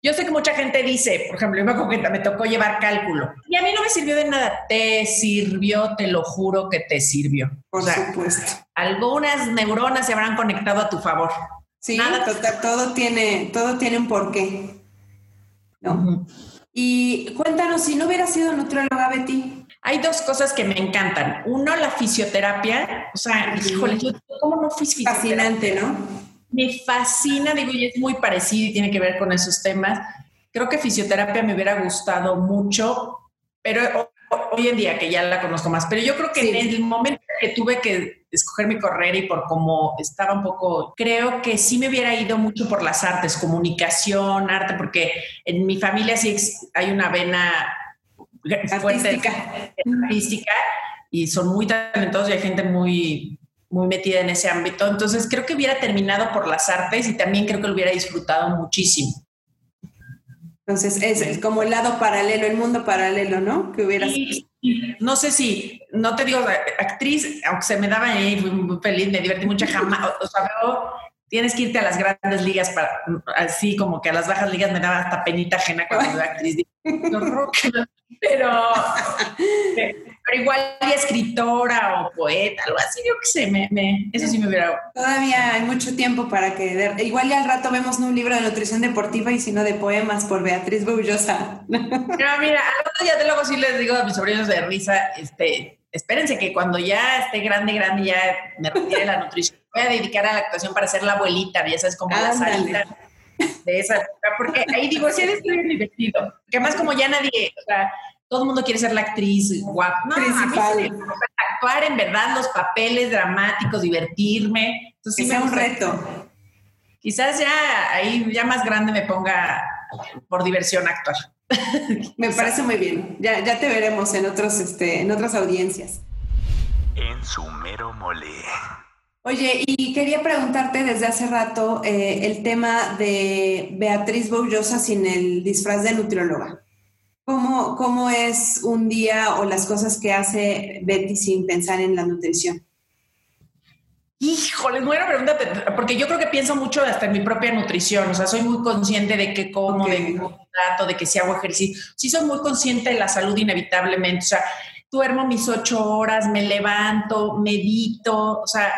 Yo sé que mucha gente dice, por ejemplo, me, me tocó llevar cálculo y a mí no me sirvió de nada. Te sirvió, te lo juro que te sirvió. Por supuesto. Algunas neuronas se habrán conectado a tu favor. Sí, nada. todo tiene, todo tiene un porqué. ¿no? Y cuéntanos, si no hubiera sido nutrióloga, Betty, hay dos cosas que me encantan. Uno, la fisioterapia. O sea, híjole, yo, ¿cómo no fui Fascinante, ¿no? Me fascina, digo, y es muy parecido y tiene que ver con esos temas. Creo que fisioterapia me hubiera gustado mucho, pero hoy en día que ya la conozco más, pero yo creo que en el momento que tuve que escoger mi carrera y por cómo estaba un poco, creo que sí me hubiera ido mucho por las artes, comunicación, arte, porque en mi familia sí hay una vena artística. artística y son muy talentosos y hay gente muy muy metida en ese ámbito. Entonces creo que hubiera terminado por las artes y también creo que lo hubiera disfrutado muchísimo. Entonces es como el lado paralelo, el mundo paralelo, ¿no? Que hubiera no sé si, no te digo actriz, aunque se me daba ahí muy, feliz, me divertí mucho jamás, o sea, tienes que irte a las grandes ligas para, así como que a las bajas ligas me daba hasta penita ajena cuando era actriz. pero, pero igual escritora o poeta, algo así, yo qué sé, me, me, eso sí me hubiera... Todavía hay mucho tiempo para que... Igual ya al rato vemos un libro de nutrición deportiva y si no de poemas por Beatriz Boullosa. No, mira, al rato ya de luego sí les digo a mis sobrinos de risa, este, espérense que cuando ya esté grande, grande, ya me retire la nutrición, voy a dedicar a la actuación para ser la abuelita, ya sabes, como la salida de esa época, porque ahí digo, sí, eres muy divertido, que más como ya nadie, o sea, todo el mundo quiere ser la actriz guapa. No, Principal. actuar en verdad los papeles dramáticos, divertirme. Entonces, sí un reto. Quizás ya ahí, ya más grande me ponga por diversión actuar. me parece muy bien. Ya, ya te veremos en, otros, este, en otras audiencias. En su mero mole. Oye, y quería preguntarte desde hace rato eh, el tema de Beatriz Boullosa sin el disfraz de nutrióloga. ¿Cómo, ¿Cómo es un día o las cosas que hace Betty sin pensar en la nutrición? Híjole, buena pregunta, porque yo creo que pienso mucho hasta en mi propia nutrición, o sea, soy muy consciente de qué como, de qué trato, de que si hago ejercicio, sí soy muy consciente de la salud inevitablemente, o sea, duermo mis ocho horas, me levanto, medito, o sea...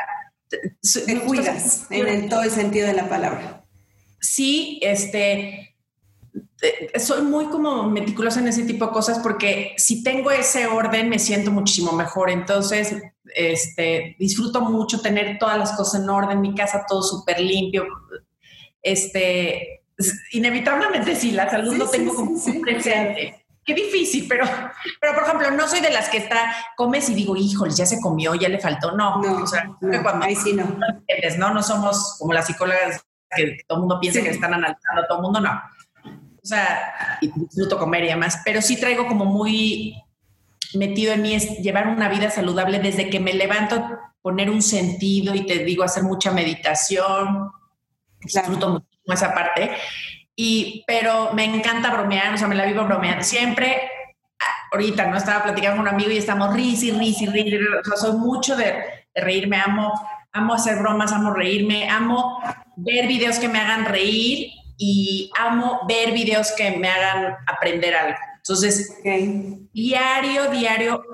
Te cuidas en todo el sentido de la palabra. Sí, este, soy muy como meticulosa en ese tipo de cosas porque si tengo ese orden me siento muchísimo mejor. Entonces, este, disfruto mucho tener todas las cosas en orden, mi casa todo súper limpio. Este, inevitablemente sí, la salud lo tengo como presente. Qué difícil, pero, pero por ejemplo, no soy de las que está, comes y digo, híjole, ya se comió, ya le faltó. No, no o sea, cuando ahí sí no. no. No somos como las psicólogas que todo el mundo piensa que están analizando, todo el mundo no o sea, disfruto comer y demás, pero sí traigo como muy metido en mí es llevar una vida saludable desde que me levanto, poner un sentido y te digo, hacer mucha meditación, disfruto muchísimo esa parte, y, pero me encanta bromear, o sea, me la vivo bromeando. Siempre. Ahorita no estaba platicando con un amigo y estamos risi, risi, risi, o sea, soy mucho de, de reírme, amo, amo hacer bromas, amo reírme, amo ver videos que me hagan reír y amo ver videos que me hagan aprender algo. Entonces, diario, diario,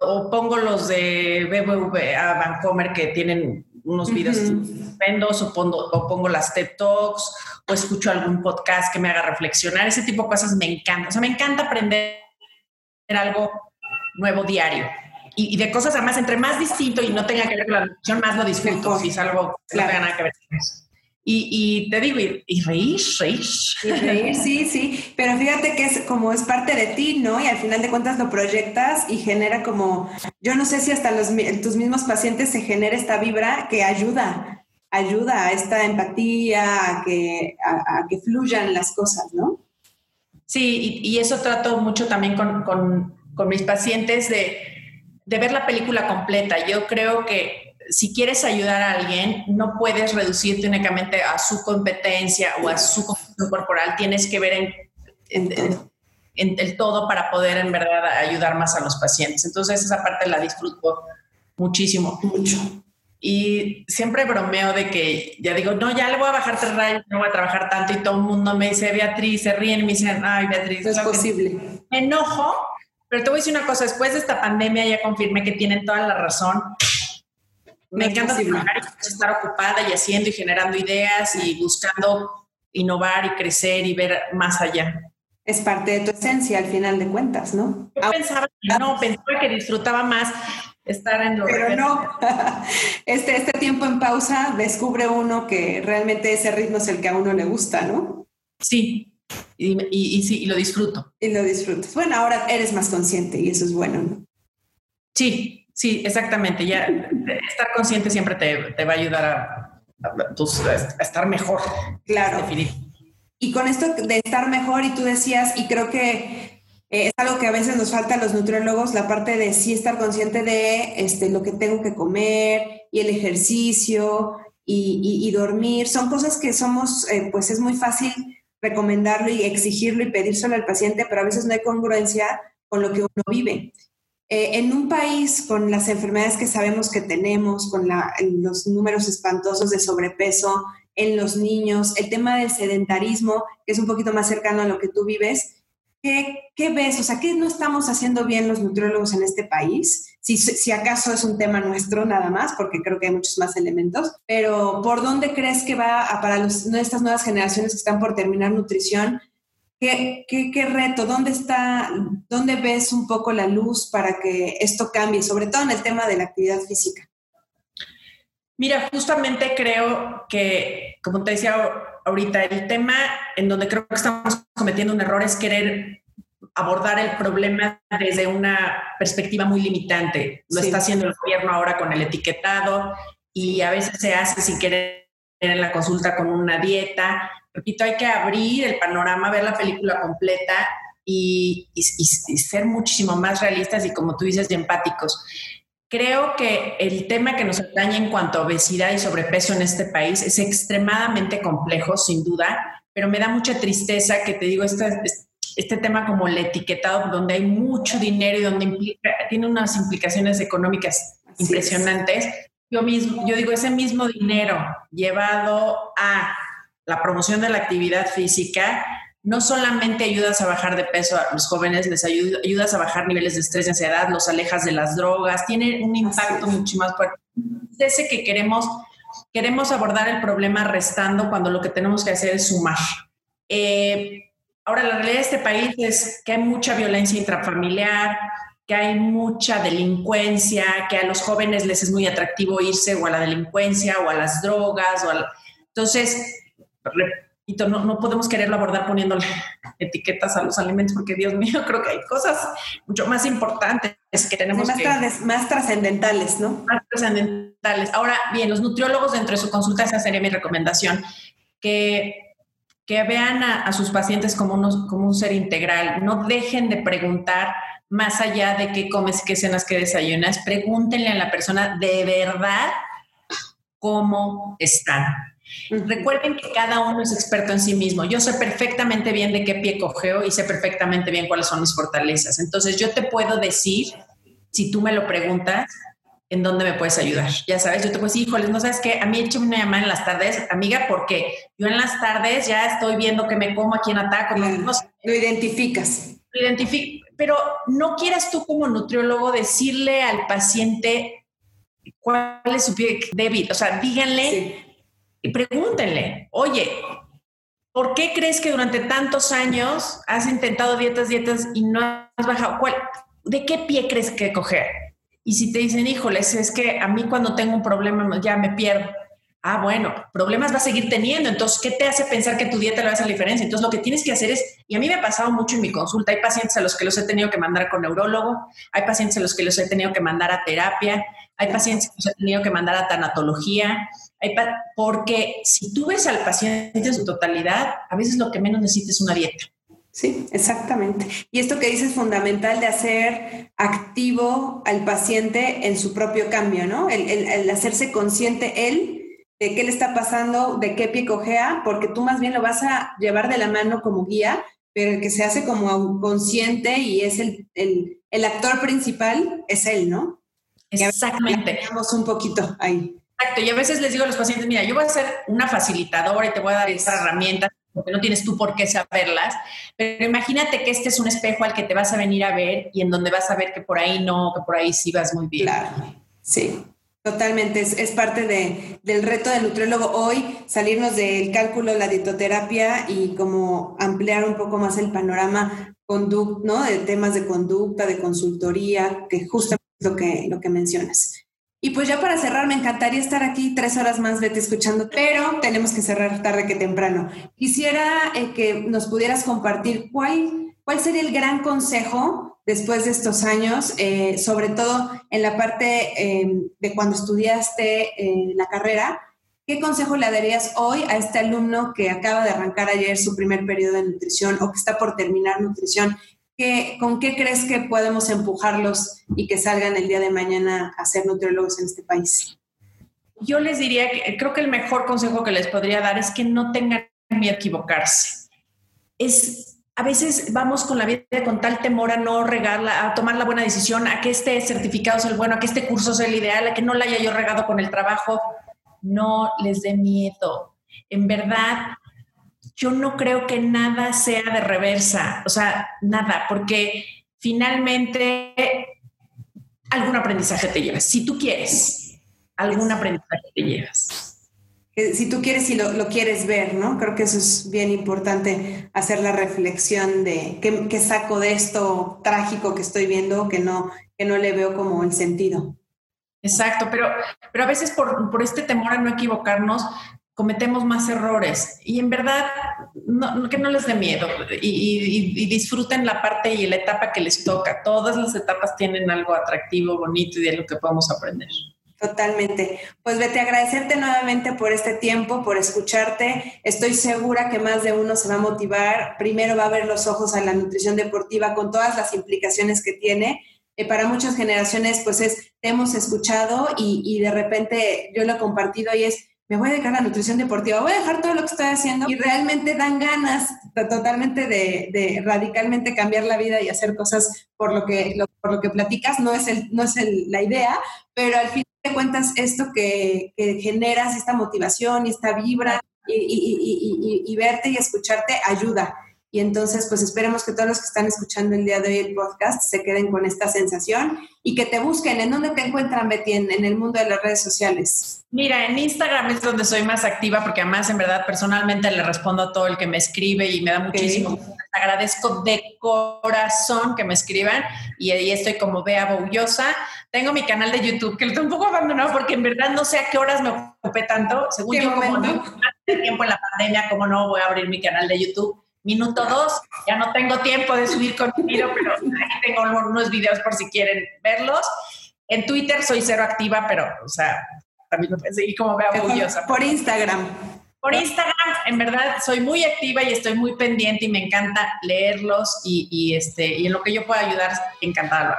o, pongo los de BBVA Vancomer que tienen unos videos estupendos, o pongo, o pongo las TED Talks, o escucho algún podcast que me haga reflexionar. Ese tipo de cosas me encanta. O sea, me encanta aprender algo nuevo diario. Y, de cosas además, entre más distinto y no tenga que ver con la nutrición, más lo disfruto. Si es algo que no tenga nada que ver con eso. Y, te digo, y, reír, reír. Y reír, sí, sí. Pero fíjate que es como es parte de ti, ¿no? Y al final de cuentas lo proyectas y genera como, yo no sé si hasta los, tus mismos pacientes se genera esta vibra que ayuda, ayuda a esta empatía, a que, a, que fluyan las cosas, ¿no? Sí, y, eso trato mucho también con, con, con mis pacientes de, de ver la película completa. Yo creo que si quieres ayudar a alguien, no puedes reducirte únicamente a su competencia o a su condición corporal, tienes que ver en, el todo para poder en verdad ayudar más a los pacientes. Entonces esa parte la disfruto muchísimo. Mucho. Y siempre bromeo de que ya digo, no, ya le voy a bajar tres rayos, no voy a trabajar tanto y todo el mundo me dice, Beatriz, se ríen y me dicen, ay, Beatriz. No es posible. Me enojo, pero te voy a decir una cosa, después de esta pandemia ya confirmé que tienen toda la razón me encanta estar ocupada y haciendo y generando ideas y buscando innovar y crecer y ver más allá. Es parte de tu esencia al final de cuentas, ¿no? Yo pensaba que no, pensaba que disfrutaba más estar en lo Pero no, este, este tiempo en pausa descubre uno que realmente ese ritmo es el que a uno le gusta, ¿no? Sí, y, y, sí, y lo disfruto. Y lo disfrutas. Bueno, ahora eres más consciente y eso es bueno, ¿no? Sí, Sí, exactamente. Ya estar consciente siempre te, va a ayudar a, estar mejor. Claro. Y con esto de estar mejor, y tú decías, y creo que eh, es algo que a veces nos falta a los nutriólogos, la parte de sí estar consciente de este, lo que tengo que comer y el ejercicio y, dormir. Son cosas que somos, eh, pues es muy fácil recomendarlo y exigirlo y pedírselo al paciente, pero a veces no hay congruencia con lo que uno vive. Eh, en un país con las enfermedades que sabemos que tenemos, con los números espantosos de sobrepeso en los niños, el tema del sedentarismo, que es un poquito más cercano a lo que tú vives, ¿qué, ves? O sea, ¿qué no estamos haciendo bien los nutriólogos en este país? Si, acaso es un tema nuestro nada más, porque creo que hay muchos más elementos, pero ¿por dónde crees que va para los, estas nuevas generaciones que están por terminar nutrición? ¿Qué, qué, reto? ¿Dónde está, dónde ves un poco la luz para que esto cambie, sobre todo en el tema de la actividad física? Mira, justamente creo que, como te decía ahorita, el tema en donde creo que estamos cometiendo un error es querer abordar el problema desde una perspectiva muy limitante. Lo está haciendo el gobierno ahora con el etiquetado y a veces se hace sin querer en la consulta con una dieta repito, hay que abrir el panorama, ver la película completa y, ser muchísimo más realistas y, como tú dices, empáticos. Creo que el tema que nos atañe en cuanto a obesidad y sobrepeso en este país es extremadamente complejo, sin duda, pero me da mucha tristeza que te digo, este, este tema como el etiquetado, donde hay mucho dinero y donde implica, tiene unas implicaciones económicas impresionantes. Yo mismo, yo digo, ese mismo dinero llevado a la promoción de la actividad física, no solamente ayudas a bajar de peso a los jóvenes, les ayudas a bajar niveles de estrés y ansiedad, los alejas de las drogas, tiene un impacto mucho más fuerte. Ese que queremos, queremos abordar el problema restando cuando lo que tenemos que hacer es sumar. Eh, ahora, la realidad de este país es que hay mucha violencia intrafamiliar, que hay mucha delincuencia, que a los jóvenes les es muy atractivo irse o a la delincuencia o a las drogas. O Entonces, repito, no, no podemos quererlo abordar poniéndole etiquetas a los alimentos, porque Dios mío, creo que hay cosas mucho más importantes que tenemos más que... más trascendentales, ¿no? Más trascendentales. Ahora, bien, los nutriólogos dentro de su consulta, esa sería mi recomendación, que, que vean a, a sus pacientes como, unos, como un ser integral, no dejen de preguntar más allá de qué comes, qué cenas, qué desayunas, pregúntenle a la persona de verdad cómo están Recuerden que cada uno es experto en sí mismo. Yo sé perfectamente bien de qué pie cogeo y sé perfectamente bien cuáles son mis fortalezas. Entonces yo te puedo decir, si tú me lo preguntas, en dónde me puedes ayudar. Ya sabes, yo te puedo decir, híjoles, no sabes qué, a mí échame una llamada en las tardes, amiga, porque yo en las tardes ya estoy viendo que me como, a quién ataco. Lo identificas. Lo identifico, pero no quieras tú como nutriólogo decirle al paciente cuál es su pie débil. O sea, díganle y pregúntenle, oye, ¿por qué crees que durante tantos años has intentado dietas, dietas y no has bajado? ¿Cuál, ¿De qué pie crees que coger? Y si te dicen, híjoles, es que a mí cuando tengo un problema ya me pierdo. Ah, bueno, problemas va a seguir teniendo. Entonces, ¿qué te hace pensar que tu dieta le va a hacer la diferencia? Entonces, lo que tienes que hacer es, y a mí me ha pasado mucho en mi consulta, hay pacientes a los que los he tenido que mandar con neurólogo, hay pacientes a los que los he tenido que mandar a terapia, hay pacientes que los he tenido que mandar a tanatología, porque si tú ves al paciente en su totalidad, a veces lo que menos necesita es una dieta. Sí, exactamente. Y esto que dices es fundamental de hacer activo al paciente en su propio cambio, ¿no? El, hacerse consciente él de qué le está pasando, de qué pie cojea, porque tú más bien lo vas a llevar de la mano como guía, pero el que se hace como consciente y es el, el actor principal es él, ¿no? Exactamente. Vamos un poquito ahí. Exacto, y a veces les digo a los pacientes, mira, yo voy a ser una facilitadora y te voy a dar estas herramientas porque no tienes tú por qué saberlas, pero imagínate que este es un espejo al que te vas a venir a ver y en donde vas a ver que por ahí no, que por ahí sí vas muy bien. Claro, sí. Totalmente, es, es parte de, del reto del nutriólogo hoy, salirnos del cálculo, la dietoterapia y como ampliar un poco más el panorama conduct, ¿no? de temas de conducta, de consultoría, que justamente es lo que, lo que mencionas. Y pues ya para cerrar, me encantaría estar aquí tres horas más, vete escuchando, pero tenemos que cerrar tarde que temprano. Quisiera eh, que nos pudieras compartir cuál, cuál sería el gran consejo después de estos años, eh, sobre todo en la parte em, de cuando estudiaste eh, la carrera, ¿qué consejo le darías hoy a este alumno que acaba de arrancar ayer su primer periodo de nutrición o que está por terminar nutrición? ¿Qué, ¿Con qué crees que podemos empujarlos y que salgan el día de mañana a ser nutriólogos en este país? Yo les diría que creo que el mejor consejo que les podría dar es que no tengan miedo a equivocarse. Es a veces vamos con la vida con tal temor a no regarla, a tomar la buena decisión, a que este certificado sea el bueno, a que este curso sea el ideal, a que no la haya yo regado con el trabajo. No les dé miedo. En verdad, yo no creo que nada sea de reversa, o sea, nada, porque finalmente algún aprendizaje te llevas. Si tú quieres, algún aprendizaje te llevas si tú quieres y lo, quieres ver, ¿no? Creo que eso es bien importante, hacer la reflexión de qué, saco de esto trágico que estoy viendo que no, que no le veo como el sentido. Exacto, pero, pero a veces por, por este temor a no equivocarnos, cometemos más errores y en verdad no, que no les dé miedo y, y, disfruten la parte y la etapa que les toca. Todas las etapas tienen algo atractivo, bonito y de lo que podemos aprender. Totalmente. Pues vete agradecerte nuevamente por este tiempo, por escucharte. Estoy segura que más de uno se va a motivar. Primero va a ver los ojos a la nutrición deportiva con todas las implicaciones que tiene. Eh, para muchas generaciones, pues es, te hemos escuchado y, y de repente yo lo he compartido y es, me voy a dedicar a la nutrición deportiva, voy a dejar todo lo que estoy haciendo y realmente dan ganas totalmente de, radicalmente cambiar la vida y hacer cosas por lo que, por lo que platicas. No es, el, no es la idea, pero al fin de cuentas esto que, generas, esta motivación y esta vibra y verte y escucharte ayuda. Y entonces, pues esperemos que todos los que están escuchando el día de hoy el podcast se queden con esta sensación y que te busquen. ¿En dónde te encuentran, Betty, en, el mundo de las redes sociales? Mira, en Instagram es donde soy más activa porque además, en verdad, personalmente le respondo a todo el que me escribe y me da muchísimo. Agradezco de corazón que me escriban y ahí estoy como Bea Boullosa. Tengo mi canal de YouTube que lo tengo un poco abandonado porque en verdad no sé a qué horas me ocupé tanto. Según yo, como no, tiempo en la pandemia, como no voy a abrir mi canal de YouTube Minuto dos, ya no tengo tiempo de subir contenido, pero ahí tengo unos videos por si quieren verlos. En Twitter soy cero activa, pero, o sea, también seguir como vea orgullosa. Por Instagram. Por Instagram, en verdad, soy muy activa y estoy muy pendiente y me encanta leerlos y, este, y en lo que yo pueda ayudar, encantada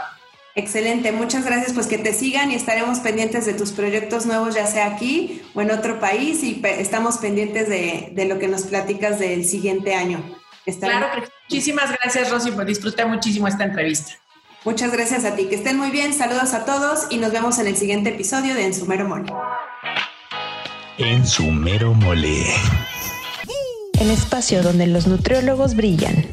Excelente, muchas gracias. Pues que te sigan y estaremos pendientes de tus proyectos nuevos, ya sea aquí o en otro país, y estamos pendientes de, lo que nos platicas del siguiente año. Claro, muchísimas gracias, Rosy, pues disfruté muchísimo esta entrevista. Muchas gracias a ti, que estén muy bien, saludos a todos y nos vemos en el siguiente episodio de En Sumero Mole. En Sumero Mole. El espacio donde los nutriólogos brillan.